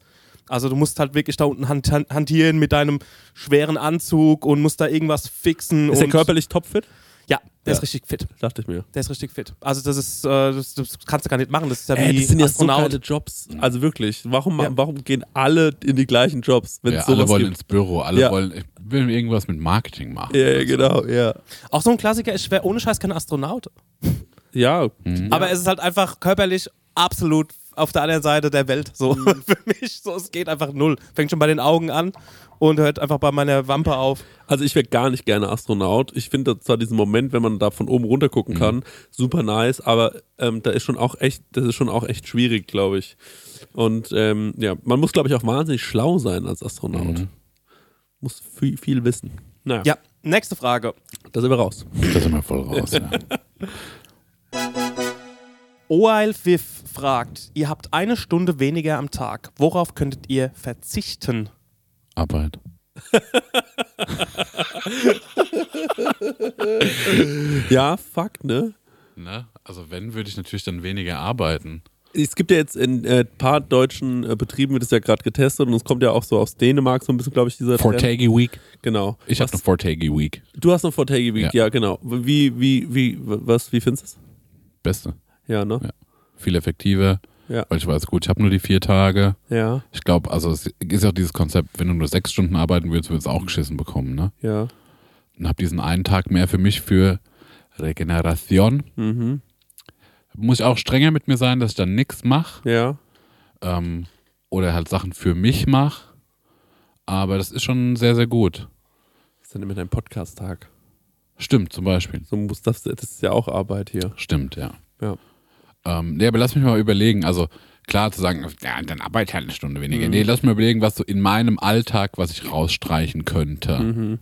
Also du musst halt wirklich da unten hand, hand, hantieren mit deinem schweren Anzug und musst da irgendwas fixen. Ist er und körperlich topfit? Ja, der Ja. ist richtig fit. Dachte ich mir. Der ist richtig fit. Also das ist, äh, das, das kannst du gar nicht machen. Das ist ja Ey, wie das sind ja so Astronaut. geile Jobs. Also wirklich. Warum, Ja. warum gehen alle in die gleichen Jobs, wenn Ja, es alle wollen gibt? ins Büro, alle Ja. wollen, ich will irgendwas mit Marketing machen. Ja, ja, genau, ja. Auch so ein Klassiker ist schwer, ohne Scheiß kein Astronaut. Ja, Aber es ist halt einfach körperlich absolut auf der anderen Seite der Welt. So Mhm. für mich, so es geht einfach null. Fängt schon bei den Augen an und hört einfach bei meiner Wampe auf. also ich wäre gar nicht gerne Astronaut. Ich finde zwar diesen Moment, wenn man da von oben runter Mhm. gucken kann, super nice, aber ähm, da ist schon auch echt, das ist schon auch echt schwierig, glaube ich. Und ähm, ja, man muss, glaube ich, auch wahnsinnig schlau sein als Astronaut. Mhm. Muss viel, viel wissen. Naja, Ja, nächste Frage. da sind wir raus. Da sind wir voll raus. ja. Oil Viv fragt, ihr habt eine Stunde weniger am Tag. Worauf könntet ihr verzichten? Arbeit. Ja, fuck, ne? Ne? Also wenn, würde ich natürlich dann weniger arbeiten. Es gibt ja jetzt in ein äh, paar deutschen äh, Betrieben, wird es ja gerade getestet und es kommt ja auch so aus Dänemark so ein bisschen, glaube ich, dieser. Four-Taggy Week. Genau. Ich habe eine Four-Taggy Week. Du hast noch Vortage Week, ja. Ja. genau. Wie, wie, wie, was, wie findest du es? Beste. Ja, ne? Ja. Viel effektiver. Ja. Weil ich weiß, gut, ich habe nur die vier Tage. Ja, Ich glaube, also es ist ja auch dieses Konzept, wenn du nur sechs Stunden arbeiten würdest, würdest du auch geschissen bekommen, ne? ja. Und habe diesen einen Tag mehr für mich für Regeneration. Mhm. Muss ich auch strenger mit mir sein, dass ich dann nichts mache. Ja. Ähm, oder halt Sachen für mich mache. Aber das ist schon sehr, sehr gut. Was ist denn mit deinem Podcast-Tag? Stimmt, zum Beispiel. So muss das, das ist ja auch Arbeit hier. Stimmt, ja. Ja. Ähm, nee, aber lass mich mal überlegen. Also klar zu sagen, ja, dann arbeite halt eine Stunde weniger. Nee, lass mich mal überlegen, was so in meinem Alltag, was ich rausstreichen könnte. Mhm.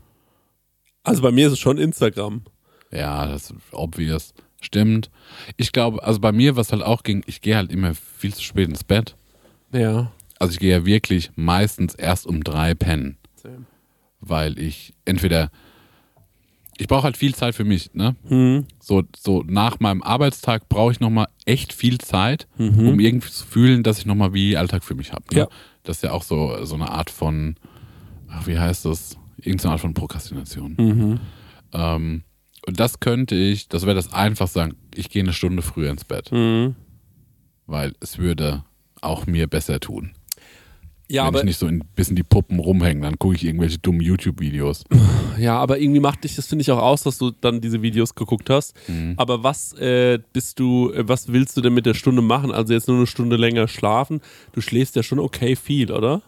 Also bei mir ist es schon Instagram. Ja, das ist obvious. Stimmt. Ich glaube, also bei mir, was halt auch ging, ich gehe halt immer viel zu spät ins Bett. Ja. Also ich gehe ja wirklich meistens erst um drei pennen. Weil ich entweder, ich brauche halt viel Zeit für mich, ne? Mhm. So, so nach meinem Arbeitstag brauche ich nochmal echt viel Zeit, um irgendwie zu fühlen, dass ich nochmal wie Alltag für mich habe. Ne? Ja. Das ist ja auch so, so eine Art von, ach, wie heißt das? Irgendeine Art von Prokrastination. Mhm. Ähm, und das könnte ich, das wäre das einfach sagen, ich gehe eine Stunde früher ins Bett, Mhm. weil es würde auch mir besser tun. Ja, Wenn aber, ich nicht so ein bisschen die Puppen rumhängen, dann gucke ich irgendwelche dummen YouTube-Videos. ja, aber irgendwie macht dich das, finde ich, auch aus, dass du dann diese Videos geguckt hast. Mhm. Aber was äh, bist du, äh, was willst du denn mit der Stunde machen? Also jetzt nur eine Stunde länger schlafen. Du schläfst ja schon okay viel, oder?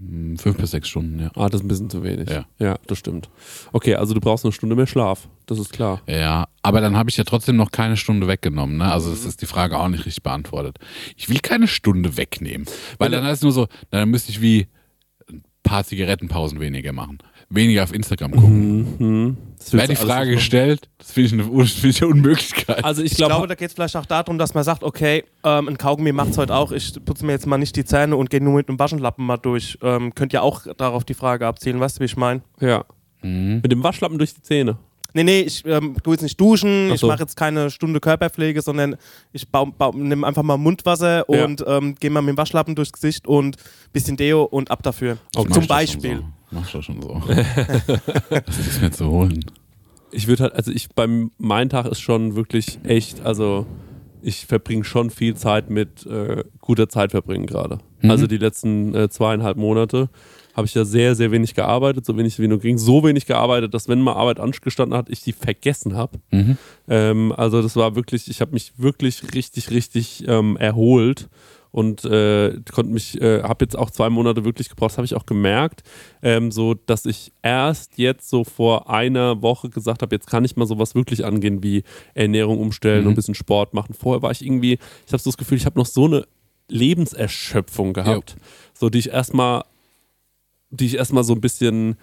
Hm, Fünf bis sechs Stunden, ja. Ah, das ist ein bisschen zu wenig. Ja. ja, das stimmt. Okay, also du brauchst eine Stunde mehr Schlaf. Das ist klar. Ja, aber dann habe ich ja trotzdem noch keine Stunde weggenommen. Ne? Also Mhm. das ist die Frage auch nicht richtig beantwortet. Ich will keine Stunde wegnehmen, weil dann heißt es nur so, dann müsste ich wie ein paar Zigarettenpausen weniger machen. Weniger auf Instagram gucken. Mhm. Wäre willst die Frage gestellt, das finde ich, eine, das finde ich eine Unmöglichkeit. Also ich, Ich glaub, glaube, da geht es vielleicht auch darum, dass man sagt, okay, ähm, ein Kaugummi macht es heute auch, ich putze mir jetzt mal nicht die Zähne und gehe nur mit einem Waschenlappen mal durch. Ähm, könnt ihr auch darauf die Frage abzielen, weißt du, wie ich meine? ja. Mhm. Mit dem Waschlappen durch die Zähne. Nee, nee, ich ähm, tu jetzt nicht duschen, Ach ich so. mache jetzt keine Stunde Körperpflege, sondern ich nehme einfach mal Mundwasser Ja. und ähm, gehe mal mit dem Waschlappen durchs Gesicht und bisschen Deo und ab dafür. Mach Zum Beispiel. Schon so. Mach doch schon so. das ist mir zu holen. Ich würde halt, also ich beim mein Tag ist schon wirklich echt, also ich verbringe schon viel Zeit mit äh, guter Zeit verbringen gerade. Mhm. Also die letzten äh, zweieinhalb Monate habe ich ja sehr, sehr wenig gearbeitet, so wenig wie nur ging. So wenig gearbeitet, dass wenn mal Arbeit angestanden hat, ich die vergessen habe. Mhm. Ähm, also das war wirklich, ich habe mich wirklich richtig, richtig ähm, erholt und äh, konnte mich, äh, habe jetzt auch zwei Monate wirklich gebraucht, das habe ich auch gemerkt, ähm, so dass ich erst jetzt so vor einer Woche gesagt habe, jetzt kann ich mal sowas wirklich angehen wie Ernährung umstellen Mhm. und ein bisschen Sport machen. Vorher war ich irgendwie, ich habe so das Gefühl, ich habe noch so eine Lebenserschöpfung gehabt, so die ich erstmal, die ich erstmal so ein bisschen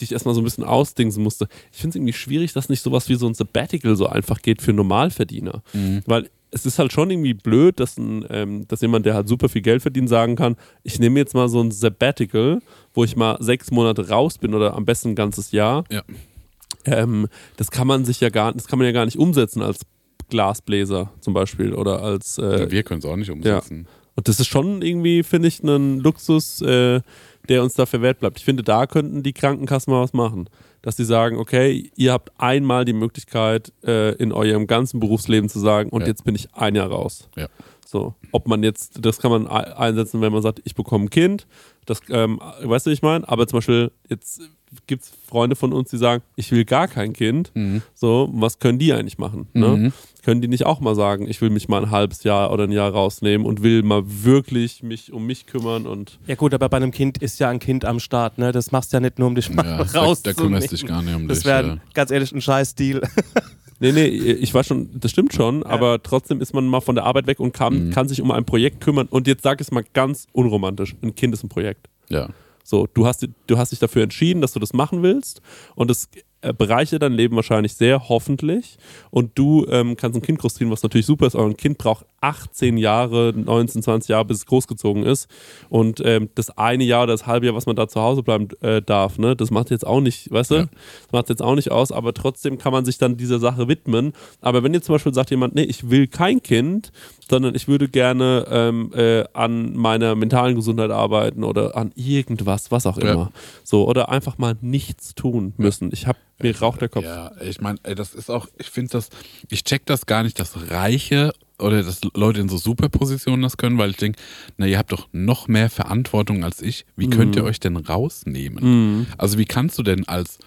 die ich erstmal so ein bisschen ausdingsen musste. Ich finde es irgendwie schwierig, dass nicht sowas wie so ein Sabbatical so einfach geht für Normalverdiener. Weil es ist halt schon irgendwie blöd, dass, ein, ähm, dass jemand, der halt super viel Geld verdient, sagen kann, ich nehme jetzt mal so ein Sabbatical, wo ich mal sechs Monate raus bin oder am besten ein ganzes Jahr. Ja. Ähm, das kann man sich ja gar, das kann man ja gar nicht umsetzen als Glasbläser zum Beispiel oder als äh, Wir können es auch nicht umsetzen. und das ist schon irgendwie, finde ich, ein Luxus, äh, der uns da verwehrt bleibt. Ich finde, da könnten die Krankenkassen mal was machen. Dass sie sagen, okay, ihr habt einmal die Möglichkeit, äh, in eurem ganzen Berufsleben zu sagen, und Ja. jetzt bin ich ein Jahr raus. Ja. So, ob man jetzt, das kann man ei- einsetzen, wenn man sagt, ich bekomme ein Kind. Das, ähm, weißt du, wie ich meine? Aber zum Beispiel, jetzt gibt es Freunde von uns, die sagen, ich will gar kein Kind. Mhm. So, was können die eigentlich machen? Ne? Können die nicht auch mal sagen, ich will mich mal ein halbes Jahr oder ein Jahr rausnehmen und will mal wirklich mich um mich kümmern und Ja gut, aber bei einem Kind ist ja ein Kind am Start, ne? Das machst du ja nicht nur, um dich mal Ja, da, rauszunehmen. da kümmerst dich gar nicht um Das dich. wäre ja. ganz ehrlich ein scheiß Deal. Nee, nee, ich weiß schon, das stimmt schon, aber trotzdem ist man mal von der Arbeit weg und kann, kann sich um ein Projekt kümmern. Und jetzt sag ich es mal ganz unromantisch: Ein Kind ist ein Projekt. ja. So, du hast, du hast dich dafür entschieden, dass du das machen willst und es äh, bereichert dein Leben wahrscheinlich sehr, hoffentlich. Und du ähm, kannst ein Kind großziehen, was natürlich super ist, aber ein Kind braucht 18 Jahre, 19, 20 Jahre, bis es großgezogen ist. Und ähm, das eine Jahr oder das halbe Jahr, was man da zu Hause bleiben äh, darf, ne, das macht jetzt auch nicht, weißt du, Ja. das macht jetzt auch nicht aus, aber trotzdem kann man sich dann dieser Sache widmen. Aber wenn jetzt zum Beispiel sagt jemand, nee, ich will kein Kind, sondern ich würde gerne ähm, äh, an meiner mentalen Gesundheit arbeiten oder an irgendwas, was auch Ja. immer. So, oder einfach mal nichts tun müssen. Ich habe mir raucht der Kopf. Ja, ich meine, das ist auch, ich finde das, ich check das gar nicht, dass Reiche oder dass Leute in so Superpositionen das können, weil ich denke, na, ihr habt doch noch mehr Verantwortung als ich. Wie könnt ihr euch denn rausnehmen? Also wie kannst du denn als,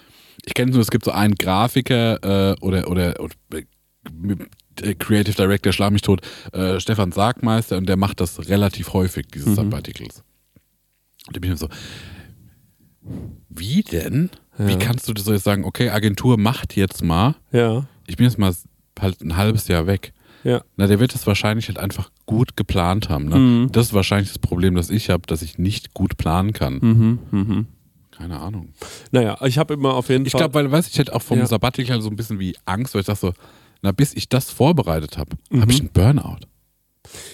ich kenne nur, es gibt so einen Grafiker äh, oder, oder, oder äh, Creative Director, schlag mich tot, äh, Stefan Sargmeister und der macht das relativ häufig, dieses Sabbaticals. Und da bin ich mir so, wie denn? Wie Ja. kannst du das so jetzt sagen, okay, Agentur macht jetzt mal, Ja, ich bin jetzt mal halt ein halbes Jahr weg. ja. Na, der wird das wahrscheinlich halt einfach gut geplant haben. Ne? Mhm. Das ist wahrscheinlich das Problem, das ich habe, dass ich nicht gut planen kann. Mhm, mhm. Keine Ahnung. Naja, ich habe immer auf jeden Ich Fall. glaube, weil, weiß ich, hätte auch vom Ja. Sabbatical so ein bisschen wie Angst, weil ich dachte so, na, bis ich das vorbereitet habe, Mhm. habe ich einen Burnout.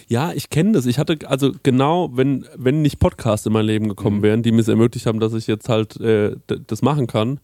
Ja, ich kenne das. Ich hatte, also genau, wenn, wenn nicht Podcasts in mein Leben gekommen Mhm. wären, die mir es ermöglicht haben, dass ich jetzt halt äh, das machen kann,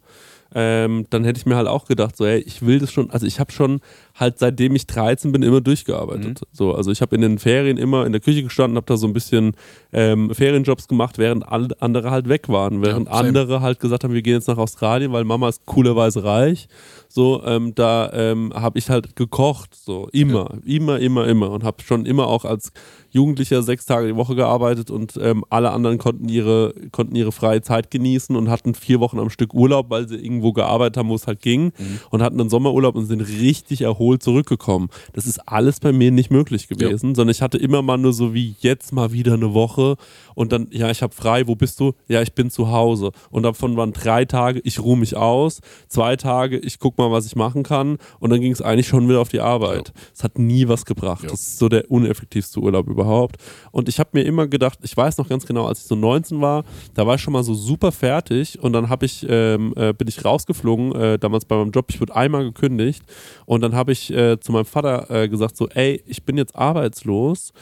ähm, dann hätte ich mir halt auch gedacht, so, ey, ich will das schon, also ich habe schon halt seitdem ich 13 bin immer durchgearbeitet. So, also ich habe in den Ferien immer in der Küche gestanden, habe da so ein bisschen ähm, Ferienjobs gemacht, während all, andere halt weg waren, während Ja, andere halt gesagt haben, wir gehen jetzt nach Australien, weil Mama ist coolerweise reich. So, ähm, da ähm, habe ich halt gekocht, so immer, immer, immer, immer und habe schon immer auch als Jugendlicher sechs Tage die Woche gearbeitet und ähm, alle anderen konnten ihre, konnten ihre freie Zeit genießen und hatten vier Wochen am Stück Urlaub, weil sie irgendwo gearbeitet haben, wo es halt ging und hatten einen Sommerurlaub und sind richtig erholt zurückgekommen. Das ist alles bei mir nicht möglich gewesen, sondern ich hatte immer mal nur so wie jetzt mal wieder eine Woche und dann, ja, ich habe frei, wo bist du? Ja, ich bin zu Hause. Und davon waren drei Tage, ich ruhe mich aus, zwei Tage, ich guck mal, was ich machen kann und dann ging es eigentlich schon wieder auf die Arbeit. Es hat nie was gebracht. Ja. Das ist so der uneffektivste Urlaub überhaupt. Und ich habe mir immer gedacht, ich weiß noch ganz genau, als ich so 19 war, da war ich schon mal so super fertig und dann habe ich, ähm, äh, bin ich rausgeflogen, äh, damals bei meinem Job, ich wurde einmal gekündigt und dann habe ich äh, zu meinem Vater äh, gesagt so, ey, ich bin jetzt arbeitslos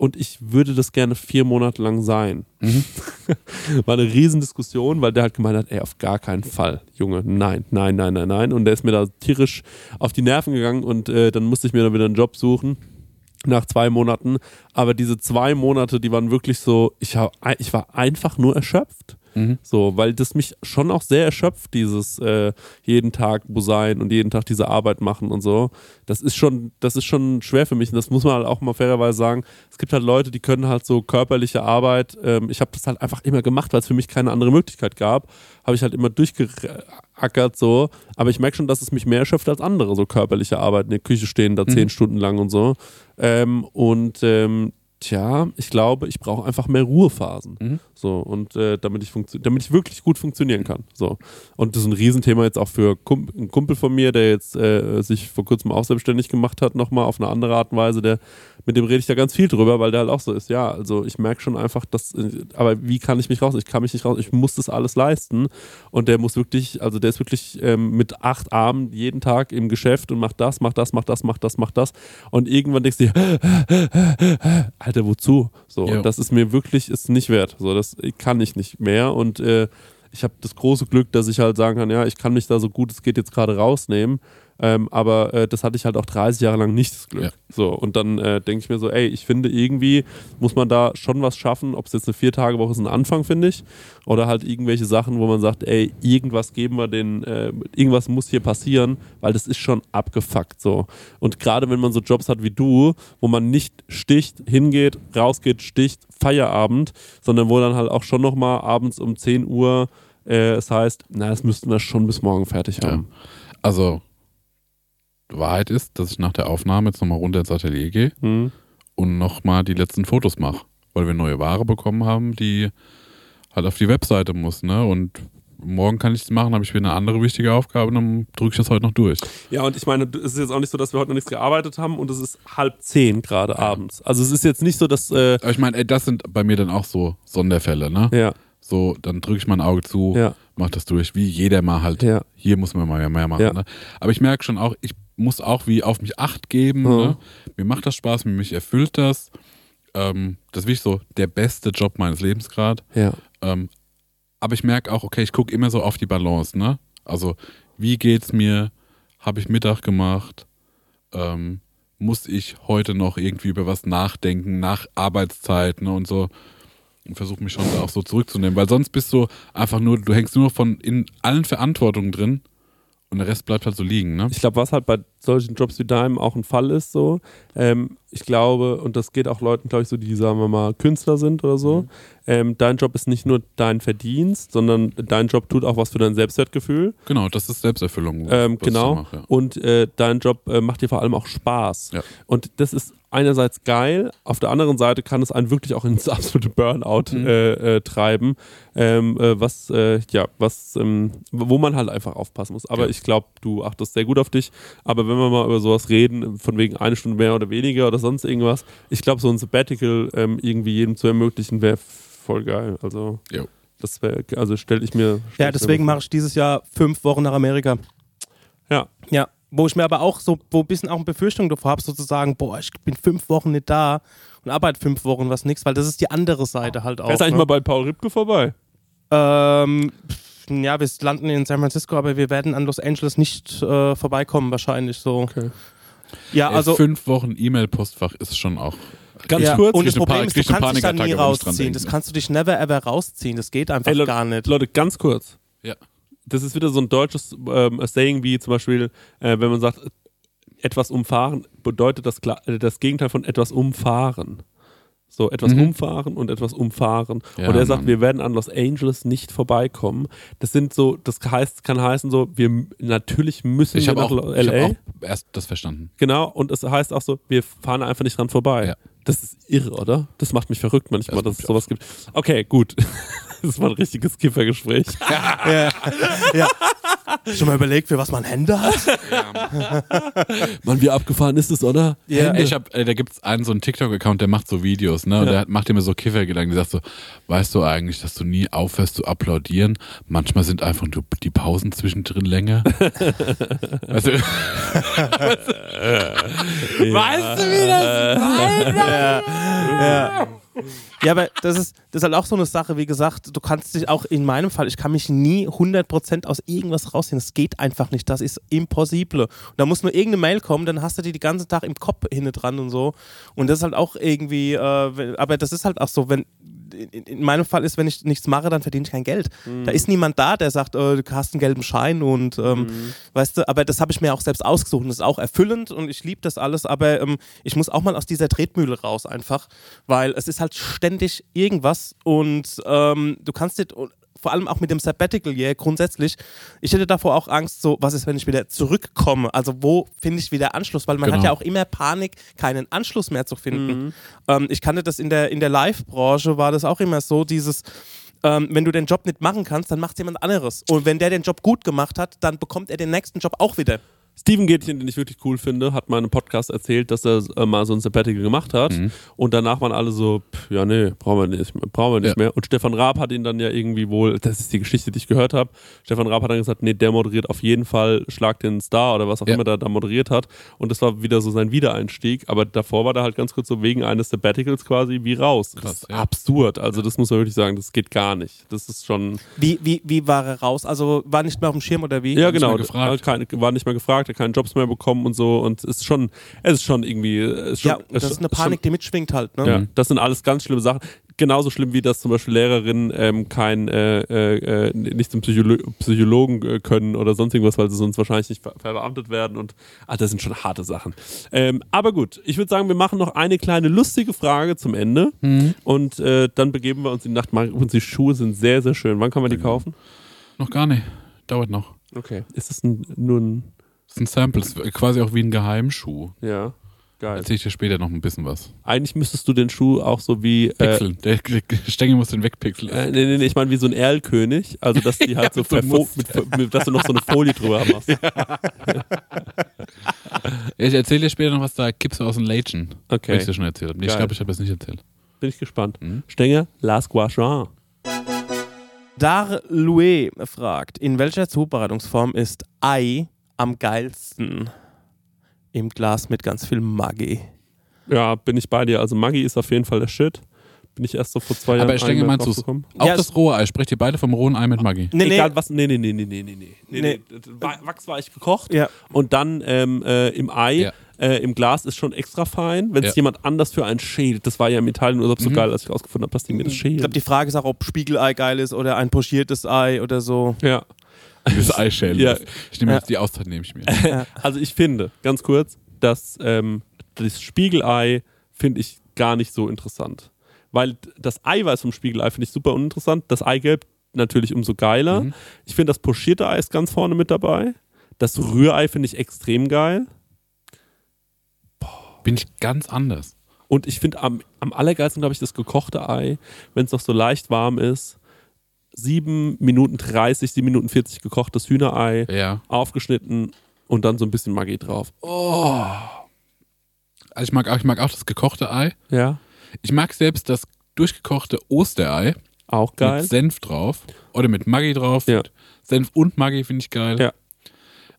und ich würde das gerne vier Monate lang sein. War eine Riesendiskussion, weil der halt gemeint hat, ey, auf gar keinen Fall, Junge, nein, nein, nein, nein, nein. Und der ist mir da tierisch auf die Nerven gegangen und äh, dann musste ich mir dann wieder einen Job suchen nach zwei Monaten. Aber diese zwei Monate, die waren wirklich so, ich, hab, ich war einfach nur erschöpft. Mhm. So, weil das mich schon auch sehr erschöpft, dieses äh, jeden Tag sein und jeden Tag diese Arbeit machen und so. Das ist schon, das ist schon schwer für mich und das muss man halt auch mal fairerweise sagen. Es gibt halt Leute, die können halt so körperliche Arbeit. Ähm, ich habe das halt einfach immer gemacht, weil es für mich keine andere Möglichkeit gab. Habe ich halt immer durchgeackert so. Aber ich merke schon, dass es mich mehr erschöpft als andere, so körperliche Arbeit in der Küche stehen, da zehn Stunden lang und so. Ähm, und ähm, tja, ich glaube, ich brauche einfach mehr Ruhephasen. Mhm. So, und äh, damit, ich damit ich wirklich gut funktionieren kann. So. Und das ist ein Riesenthema jetzt auch für Kum einen Kumpel von mir, der jetzt äh, sich vor kurzem auch selbstständig gemacht hat, nochmal auf eine andere Art und Weise. Der, mit dem rede ich da ganz viel drüber, weil der halt auch so ist. Ja, also ich merke schon einfach, dass, äh, aber wie kann ich mich raus? Ich kann mich nicht raus, ich muss das alles leisten. Und der muss wirklich, also der ist wirklich ähm, mit acht Armen jeden Tag im Geschäft und macht das, macht das, macht das, macht das, macht das. Und irgendwann denkst du dir, Alter, wozu? So, und das ist mir wirklich ist nicht wert. So, das kann ich nicht mehr. Und äh, ich habe das große Glück, dass ich halt sagen kann, ja, ich kann mich da so gut es geht jetzt gerade rausnehmen. Ähm, aber äh, das hatte ich halt auch 30 Jahre lang nicht das Glück. Ja. So, und dann äh, denke ich mir so, ey, ich finde irgendwie muss man da schon was schaffen, ob es jetzt eine Vier-Tage-Woche ist, ein Anfang, finde ich, oder halt irgendwelche Sachen, wo man sagt, ey, irgendwas geben wir den, äh, irgendwas muss hier passieren, weil das ist schon abgefuckt so. Und gerade wenn man so Jobs hat wie du, wo man nicht sticht, hingeht, rausgeht, sticht, Feierabend, sondern wo dann halt auch schon nochmal abends um 10 Uhr äh, es heißt, na, das müssten wir schon bis morgen fertig Ja. haben. Also, Wahrheit ist, dass ich nach der Aufnahme jetzt nochmal runter ins Atelier gehe Hm? und nochmal die letzten Fotos mache, weil wir neue Ware bekommen haben, die halt auf die Webseite muss, ne? Und morgen kann ich es machen, habe ich wieder eine andere wichtige Aufgabe und dann drücke ich das heute noch durch. Ja, und ich meine, es ist jetzt auch nicht so, dass wir heute noch nichts gearbeitet haben und es ist halb zehn gerade abends. Also es ist jetzt nicht so, dass, äh, Aber ich meine, ey, das sind bei mir dann auch so Sonderfälle, ne? ja, So, dann drücke ich mein Auge zu, ja, mach das durch, wie jeder mal halt. ja, Hier muss man mal mehr machen. Ja. Ne? Aber ich merke schon auch, ich muss auch wie auf mich Acht geben. Mhm. Ne? Mir macht das Spaß, mich erfüllt das. Ähm, das ist wirklich so der beste Job meines Lebens gerade. ja. Ähm, aber ich merke auch, okay, ich gucke immer so auf die Balance. Ne? Also, wie geht's mir? Habe ich Mittag gemacht? Ähm, muss ich heute noch irgendwie über was nachdenken, nach Arbeitszeit ne, und so? Und versuche mich schon da auch so zurückzunehmen, weil sonst bist du einfach nur, du hängst nur von in allen Verantwortungen drin und der Rest bleibt halt so liegen, ne? Ich glaube, was halt bei solchen Jobs wie deinem auch ein Fall ist, so, ähm, ich glaube, und das geht auch Leuten, glaube ich, so, die, sagen wir mal, Künstler sind oder so, ähm, dein Job ist nicht nur dein Verdienst, sondern dein Job tut auch was für dein Selbstwertgefühl. Genau, das ist Selbsterfüllung. Ähm, genau. mache, ja. Und äh, dein Job äh, macht dir vor allem auch Spaß. Ja. Und das ist einerseits geil, auf der anderen Seite kann es einen wirklich auch ins absolute Burnout Mhm. äh, äh, treiben, ähm, äh, was, äh, ja, was, ähm, wo man halt einfach aufpassen muss. Aber Ja. ich glaube, du achtest sehr gut auf dich. Aber wenn wir mal über sowas reden, von wegen eine Stunde mehr oder weniger oder sonst irgendwas, ich glaube, so ein Sabbatical ähm, irgendwie jedem zu ermöglichen, wäre voll geil. Also, Jo. das wäre, also stelle ich mir. stell Ja, deswegen mache ich dieses Jahr fünf Wochen nach Amerika. Ja. Ja, wo ich mir aber auch so, wo ein bisschen auch eine Befürchtung davor habe, sozusagen, boah, ich bin fünf Wochen nicht da und arbeite fünf Wochen was nix, weil das ist die andere Seite halt auch. Fährst du eigentlich ne? mal bei Paul Ripke vorbei? Ähm, pff, ja, wir landen in San Francisco, aber wir werden an Los Angeles nicht äh, vorbeikommen, wahrscheinlich so. Okay. Ja, Ey, also. fünf Wochen E-Mail-Postfach ist schon auch. Ganz ja, kurz. und das Problem ist, du kannst dich dann nie rausziehen. Das kannst du dich never ever rausziehen. Das geht einfach Ey, Leute, gar nicht. Leute, ganz kurz. Ja. Das ist wieder so ein deutsches ähm, Saying wie zum Beispiel, äh, wenn man sagt, etwas umfahren, bedeutet das, äh, das Gegenteil von etwas umfahren. So, etwas Mhm. umfahren und etwas umfahren. Ja, und er sagt, Mann. wir werden an Los Angeles nicht vorbeikommen. Das sind so, das heißt, kann heißen so, wir natürlich müssen Ich wir habe nach auch, Lo- ich hab LA. auch erst das verstanden. Genau, und es heißt auch so, wir fahren einfach nicht dran vorbei. Ja. Das ist irre, oder? Das macht mich verrückt manchmal, Das dass es sowas gibt. Okay, gut. Das war ein richtiges Kiffergespräch. ja. ja. Schon mal überlegt, für was man Hände hat? Mann, wie abgefahren ist es, oder? Ja. Ich hab, äh, da gibt es einen so einen TikTok-Account, der macht so Videos, ne? Und Ja. der macht immer so Kiffergedanken. Der sagt so, weißt du eigentlich, dass du nie aufhörst zu applaudieren? Manchmal sind einfach nur die Pausen zwischendrin länger. weißt du, Weißt du, wie das ja. ja. Ja, aber das ist, das ist halt auch so eine Sache, wie gesagt, du kannst dich auch in meinem Fall, ich kann mich nie 100% aus irgendwas rausziehen. Das geht einfach nicht. Das ist impossible. Und da muss nur irgendeine Mail kommen, dann hast du die den ganzen Tag im Kopf hinten dran und so. Und das ist halt auch irgendwie, äh, aber das ist halt auch so, wenn in, in meinem Fall ist, wenn ich nichts mache, dann verdiene ich kein Geld. Da ist niemand da, der sagt, äh, du hast einen gelben Schein und ähm, weißt du, aber das habe ich mir auch selbst ausgesucht das ist auch erfüllend und ich liebe das alles, aber ähm, ich muss auch mal aus dieser Tretmühle raus einfach, weil es ist halt ständig irgendwas und ähm, du kannst nicht vor allem auch mit dem Sabbatical Year grundsätzlich, ich hätte davor auch Angst, so, was ist, wenn ich wieder zurückkomme? Also, wo finde ich wieder Anschluss? Weil man Genau. hat ja auch immer Panik, keinen Anschluss mehr zu finden. Ähm, ich kannte das in der, in der Live-Branche, war das auch immer so, dieses, ähm, wenn du den Job nicht machen kannst, dann macht jemand anderes. Und wenn der den Job gut gemacht hat, dann bekommt er den nächsten Job auch wieder. Steven Gätchen, den ich wirklich cool finde, hat mal in einem Podcast erzählt, dass er äh, mal so ein Sabbatical gemacht hat. Und danach waren alle so, pff, ja, nee, brauchen wir nicht, brauchen wir nicht Ja. mehr. Und Stefan Raab hat ihn dann ja irgendwie wohl, das ist die Geschichte, die ich gehört habe. Stefan Raab hat dann gesagt, nee, der moderiert auf jeden Fall Schlag den Star oder was auch Ja. immer der da moderiert hat. Und das war wieder so sein Wiedereinstieg. Aber davor war der halt ganz kurz so wegen eines Sabbaticals quasi wie raus. das Krass, ist ja. absurd. Also das muss man wirklich sagen, das geht gar nicht. Das ist schon, Wie, wie, wie war er raus? Also war nicht mehr auf dem Schirm oder wie? ja, nicht genau. mehr gefragt. Hat Keine, war nicht mehr gefragt, hat keine Jobs mehr bekommen und so. Und es ist schon, es ist schon irgendwie. Es ist schon, Ja, das es ist eine schon- Panik, die mitschwingt halt. Ne? Ja, das sind alles ganz schlimme Sachen. Genauso schlimm wie dass zum Beispiel Lehrerinnen ähm, kein äh, äh, äh, nicht zum Psycholo Psychologen äh, können oder sonst irgendwas, weil sie sonst wahrscheinlich nicht ver verbeamtet werden und ah, das sind schon harte Sachen. Ähm, aber gut, ich würde sagen, wir machen noch eine kleine lustige Frage zum Ende und äh, dann begeben wir uns in die Nacht. Und die Schuhe sind sehr, sehr schön. Wann kann man die kaufen? Noch gar nicht. Dauert noch. Okay. Ist das ein, nur ein Das ist ein Sample, das ist quasi auch wie ein Geheimschuh. ja geil. Erzähl ich dir später noch ein bisschen was. Eigentlich müsstest du den Schuh auch so wie äh, Pixeln. Der Stängel muss den wegpixeln. Äh, nee, nee, nee, ich meine wie so ein Erlkönig. Also, dass die halt so, mit so Muster. mit, mit, dass du noch so eine Folie drüber machst. Ich erzähle dir später noch was, da kippst du aus dem Lädchen. Okay. Wenn ich dir schon erzählt. Nee, ich glaube, ich habe es nicht erzählt. Bin ich gespannt. Mhm. Stenger, Las Guachin. Dar Louis fragt, in welcher Zubereitungsform ist Ei am geilsten? Im Glas mit ganz viel Maggi. Ja, bin ich bei dir. Also, Maggi ist auf jeden Fall der Shit. Bin ich erst so vor zwei Jahren Aber Stenger, einmal meinst draufgekommen. Auch Ja, das rohe Ei. Sprecht ihr beide vom rohen Ei mit Maggi? Nee, nee. Egal was. Nee, nee, nee, nee, nee, nee, nee. nee, Nee. nee. Wa- Wachsweich gekocht. Ja. Und dann ähm, äh, im Ei, Ja. äh, im Glas ist schon extra fein. Wenn es Ja. jemand anders für einen schält. Das war ja im Italienurlaub so Mhm. geil, als ich rausgefunden habe, dass die mir das Ich schälen. glaube, die Frage ist auch, ob Spiegelei geil ist oder ein pochiertes Ei oder so. ja. Das Ei schälen. Ja. Ich nehme jetzt die Auszeit, nehme ich mir. Also ich finde, ganz kurz, dass ähm, das Spiegelei finde ich gar nicht so interessant. Weil das Eiweiß vom Spiegelei finde ich super uninteressant. Das Eigelb natürlich umso geiler. Mhm. Ich finde das pochierte Ei ist ganz vorne mit dabei. Das Rührei finde ich extrem geil. Bin ich ganz anders. Und ich finde am, am allergeilsten, glaube ich, das gekochte Ei, wenn es noch so leicht warm ist. 7 Minuten 30, 7 Minuten 40 gekochtes Hühnerei, Ja. aufgeschnitten und dann so ein bisschen Maggi drauf. Also ich mag auch, ich mag auch das gekochte Ei. Ja, Ich mag selbst das durchgekochte Osterei auch geil. mit Senf drauf oder mit Maggi drauf. Ja. Senf und Maggi finde ich geil. Ja.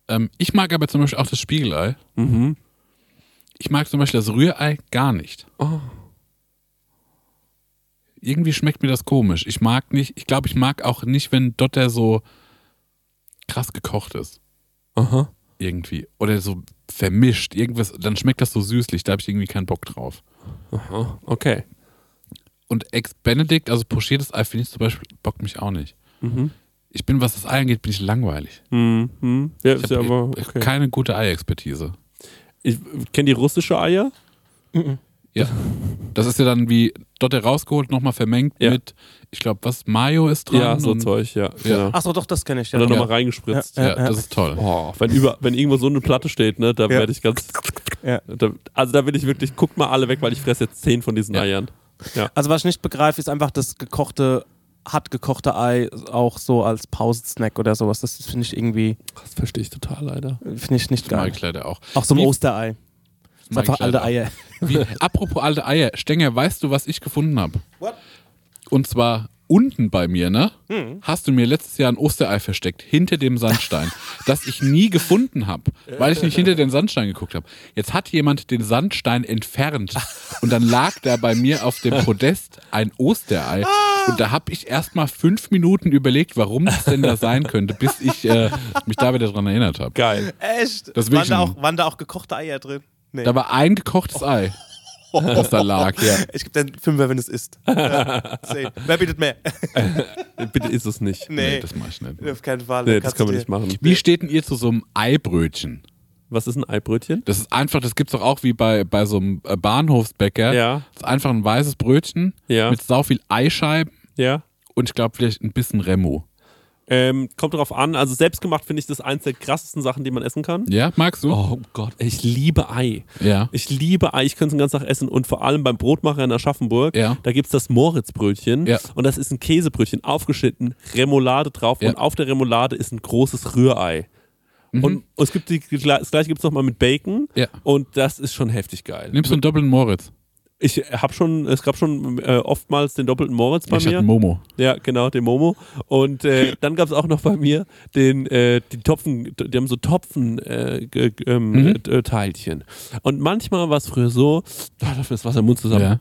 Ähm, ich mag aber zum Beispiel auch das Spiegelei. Mhm. Ich mag zum Beispiel das Rührei gar nicht. Oh. Irgendwie schmeckt mir das komisch. Ich mag nicht, ich glaube, ich mag auch nicht, wenn Dotter so krass gekocht ist. Aha. Irgendwie. Oder so vermischt. Irgendwas, dann schmeckt das so süßlich. Da habe ich irgendwie keinen Bock drauf. Aha. Okay. Und Ex-Benedict, also pochiertes Ei, finde ich zum Beispiel, bockt mich auch nicht. Mhm. Ich bin, was das Ei angeht, bin ich langweilig. Mhm. Ja, Ich ist ja habe aber okay. keine gute Ei-Expertise. Ich kenne die russische Eier. Ja. Das ist ja dann wie Dotte rausgeholt, nochmal vermengt Ja. mit, ich glaube, was, Mayo ist dran. Ja, so und, Zeug, ja. Genau. Achso, doch, das kenne ich. Und Ja. Ja. nochmal reingespritzt. Ja, Ja, das ist toll. Oh, wenn, über, wenn irgendwo so eine Platte steht, ne, da Ja. werde ich ganz. Ja. Da, also da will ich wirklich, guckt mal alle weg, weil ich fresse jetzt zehn von diesen Ja. Eiern. Also was ich nicht begreife, ist einfach das gekochte, hart gekochte Ei auch so als Pausensnack oder sowas. Das finde ich irgendwie, Das verstehe ich total leider. finde ich nicht Das mag geil. ich leider auch. Auch so ein Wie- Osterei. Einfach alte Eier. Wie, apropos alte Eier. Stenger, weißt du, was ich gefunden habe? What? Und zwar unten bei mir, ne? Hm. Hast du mir letztes Jahr ein Osterei versteckt, hinter dem Sandstein, das ich nie gefunden habe, weil ich nicht hinter den Sandstein geguckt habe. Jetzt hat jemand den Sandstein entfernt und dann lag da bei mir auf dem Podest ein Osterei. Und da habe ich erst mal fünf Minuten überlegt, warum das denn da sein könnte, bis ich äh, mich da wieder dran erinnert habe. Geil. Echt? Das waren, da auch, waren da auch gekochte Eier drin? Nee. Da war ein gekochtes Ei, das da lag. Ja. ich gebe den Fünfer, wenn es ist. Ja. Wer bietet mehr? Bitte ist es nicht. Nee, Nee, das mache ich nicht. auf keinen Fall. Nee, Dann das kann man du nicht machen. Wie steht denn ihr zu so einem Eibrötchen? Was ist ein Eibrötchen? Das ist einfach, das gibt's doch auch wie bei, bei so einem äh, Bahnhofsbäcker. Ja. Das ist einfach ein weißes Brötchen Ja. mit sau viel Eischeiben Ja. und ich glaube vielleicht ein bisschen Remo. Ähm, kommt drauf an. Also selbstgemacht finde ich das eins der krassesten Sachen, die man essen kann. Ja, magst du? Oh Gott, ich liebe Ei. Ja. Ich liebe Ei, ich könnte es den ganzen Tag essen und vor allem beim Brotmacher in Aschaffenburg, Ja. da gibt es das Moritzbrötchen Ja. und das ist ein Käsebrötchen, aufgeschnitten, Remoulade drauf Ja. und auf der Remoulade ist ein großes Rührei. Und, und es gibt die, das gleiche gibt es nochmal mit Bacon Mhm. Ja. und das ist schon heftig geil. Nimmst du einen doppelten Moritz? Ich habe schon, es gab schon äh, oftmals den doppelten Moritz bei ich mir. Momo. Ja, genau, den Momo. Und äh, dann gab es auch noch bei mir den, äh, die Topfen, die haben so Topfen äh, ähm, Mhm. äh, Teilchen. Und manchmal war es früher so, ah, dafür ist Wasser im Mund zusammen. Ja.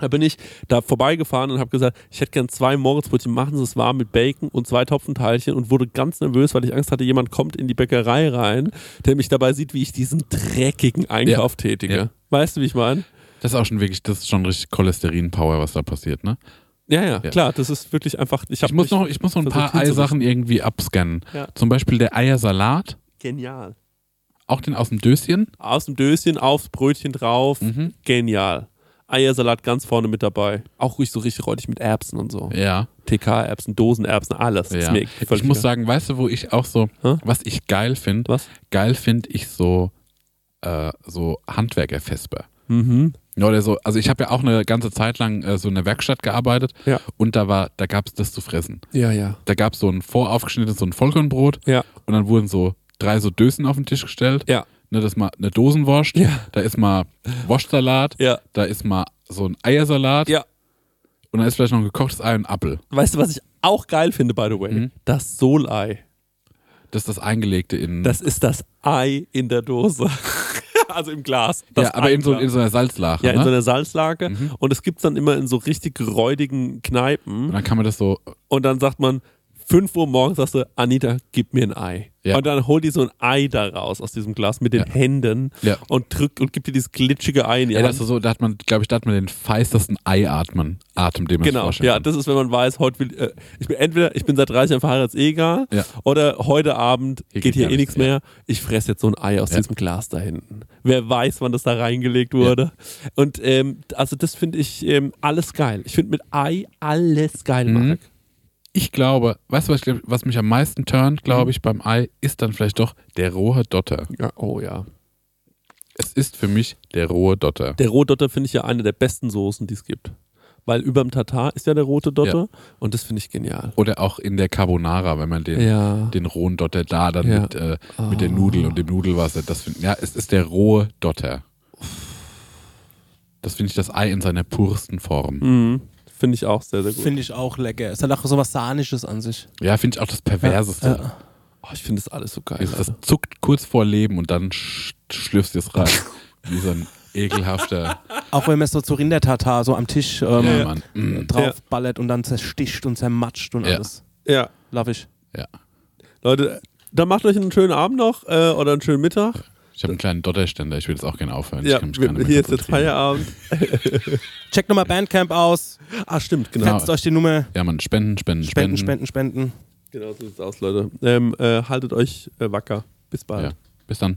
Da bin ich da vorbeigefahren und habe gesagt, ich hätte gern zwei Moritzbrötchen, machen Sie es warm mit Bacon und zwei Topfenteilchen und wurde ganz nervös, weil ich Angst hatte, jemand kommt in die Bäckerei rein, der mich dabei sieht, wie ich diesen dreckigen Einkauf tätige. Ja. Weißt du, wie ich meine? Das ist auch schon wirklich, das ist schon richtig Cholesterin-Power, was da passiert, ne? Ja, ja, Ja. klar, das ist wirklich einfach. Ich, Ich muss noch, ich muss noch ein paar. Eisachen irgendwie abscannen. Ja. Zum Beispiel der Eiersalat, Genial. auch den aus dem Döschen. Aus dem Döschen aufs Brötchen drauf. Mhm. Genial. Eiersalat ganz vorne mit dabei. Auch ruhig so richtig räudig mit Erbsen und so. Ja. TK-Erbsen, Dosenerbsen, alles. Ja. Ich muss sagen, weißt du, wo ich auch so, Hä? was ich geil finde? Was? Geil finde ich so, äh, so Handwerkerfesper. Mhm. Oder so, also ich habe ja auch eine ganze Zeit lang äh, so in der Werkstatt gearbeitet Ja. und da war, da gab es das zu fressen. Ja, ja. Da gab es so ein voraufgeschnittenes, so ein Vollkornbrot Ja. und dann wurden so drei so Dösen auf den Tisch gestellt. Ja. Ne, das ist mal eine Dosenwurst, Ja. da ist mal Wurstsalat, Ja. da ist mal so ein Eiersalat Ja. und da ist vielleicht noch ein gekochtes Ei und ein Apfel. Weißt du, was ich auch geil finde, by the way? Mhm. Das Solei. Das ist das Eingelegte in. Das ist das Ei in der Dose. also im Glas. Ja, aber in so, in so einer Salzlache. ja, in ne? so einer Salzlage. Mhm. Und es gibt dann immer in so richtig räudigen Kneipen. und dann kann man das so. Und dann sagt man, 5 Uhr morgens sagst du, Anita, gib mir ein Ei. Ja. Und dann holt die so ein Ei da raus aus diesem Glas mit den Ja. Händen Ja. und drückt und gibt dir dieses glitschige Ei in die Ja, Hand. das ist so, da hat man, glaube ich, da hat man den feistesten Eiatmen, Atem, den man Genau, ja, kann. das ist, wenn man weiß, heute will, äh, ich bin entweder, ich bin seit 30 Jahren verheiratet, ist eh egal, Ja. oder heute Abend Hier geht hier eh nichts mehr, ich fresse jetzt so ein Ei aus Ja. diesem Glas da hinten. Wer weiß, wann das da reingelegt wurde. Und ähm, also das finde ich ähm, alles geil. Ich finde mit Ei alles geil, Mhm. Marek. Ich glaube, weißt du, was, glaub, was mich am meisten turnt, glaube Mhm. ich, beim Ei, ist dann vielleicht doch der rohe Dotter. Ja, oh ja. Es ist für mich der rohe Dotter. Der Rohdotter finde ich ja eine der besten Soßen, die es gibt. Weil überm Tatar ist ja der rote Dotter und das finde ich genial. Oder auch in der Carbonara, wenn man den, Ja. den rohen Dotter da dann Ja. mit, äh, mit der Nudel und dem Nudelwasser, das find, ja, es ist der rohe Dotter. Das finde ich das Ei in seiner pursten Form. Mhm. Finde ich auch sehr, sehr gut. Finde ich auch lecker. Es hat auch so was Sahnisches an sich. Ja, finde ich auch das Perverseste. Ja. Oh, ich finde das alles so geil. Das, das zuckt kurz vor Leben und dann sch schlürfst du es rein. Wie so ein ekelhafter. Auch wenn man es so zu Rindertatar so am Tisch ähm, Ja. Mm. draufballert und dann zersticht und zermatscht und Ja. alles. Ja. Love ich. Ja. Leute, dann macht euch einen schönen Abend noch äh, oder einen schönen Mittag. Ich habe einen kleinen Dotterständer, ich will jetzt auch gerne aufhören. ich Ja, kann mich wir, gar nicht hier ist jetzt. Feierabend. Checkt nochmal Bandcamp aus. Ah, stimmt, genau. Setzt euch die Nummer. Ja, man, spenden, spenden, Spenden, spenden. spenden, spenden. Genau so sieht's aus, Leute. Ähm, äh, haltet euch äh, wacker. Bis bald. Ja. Bis dann.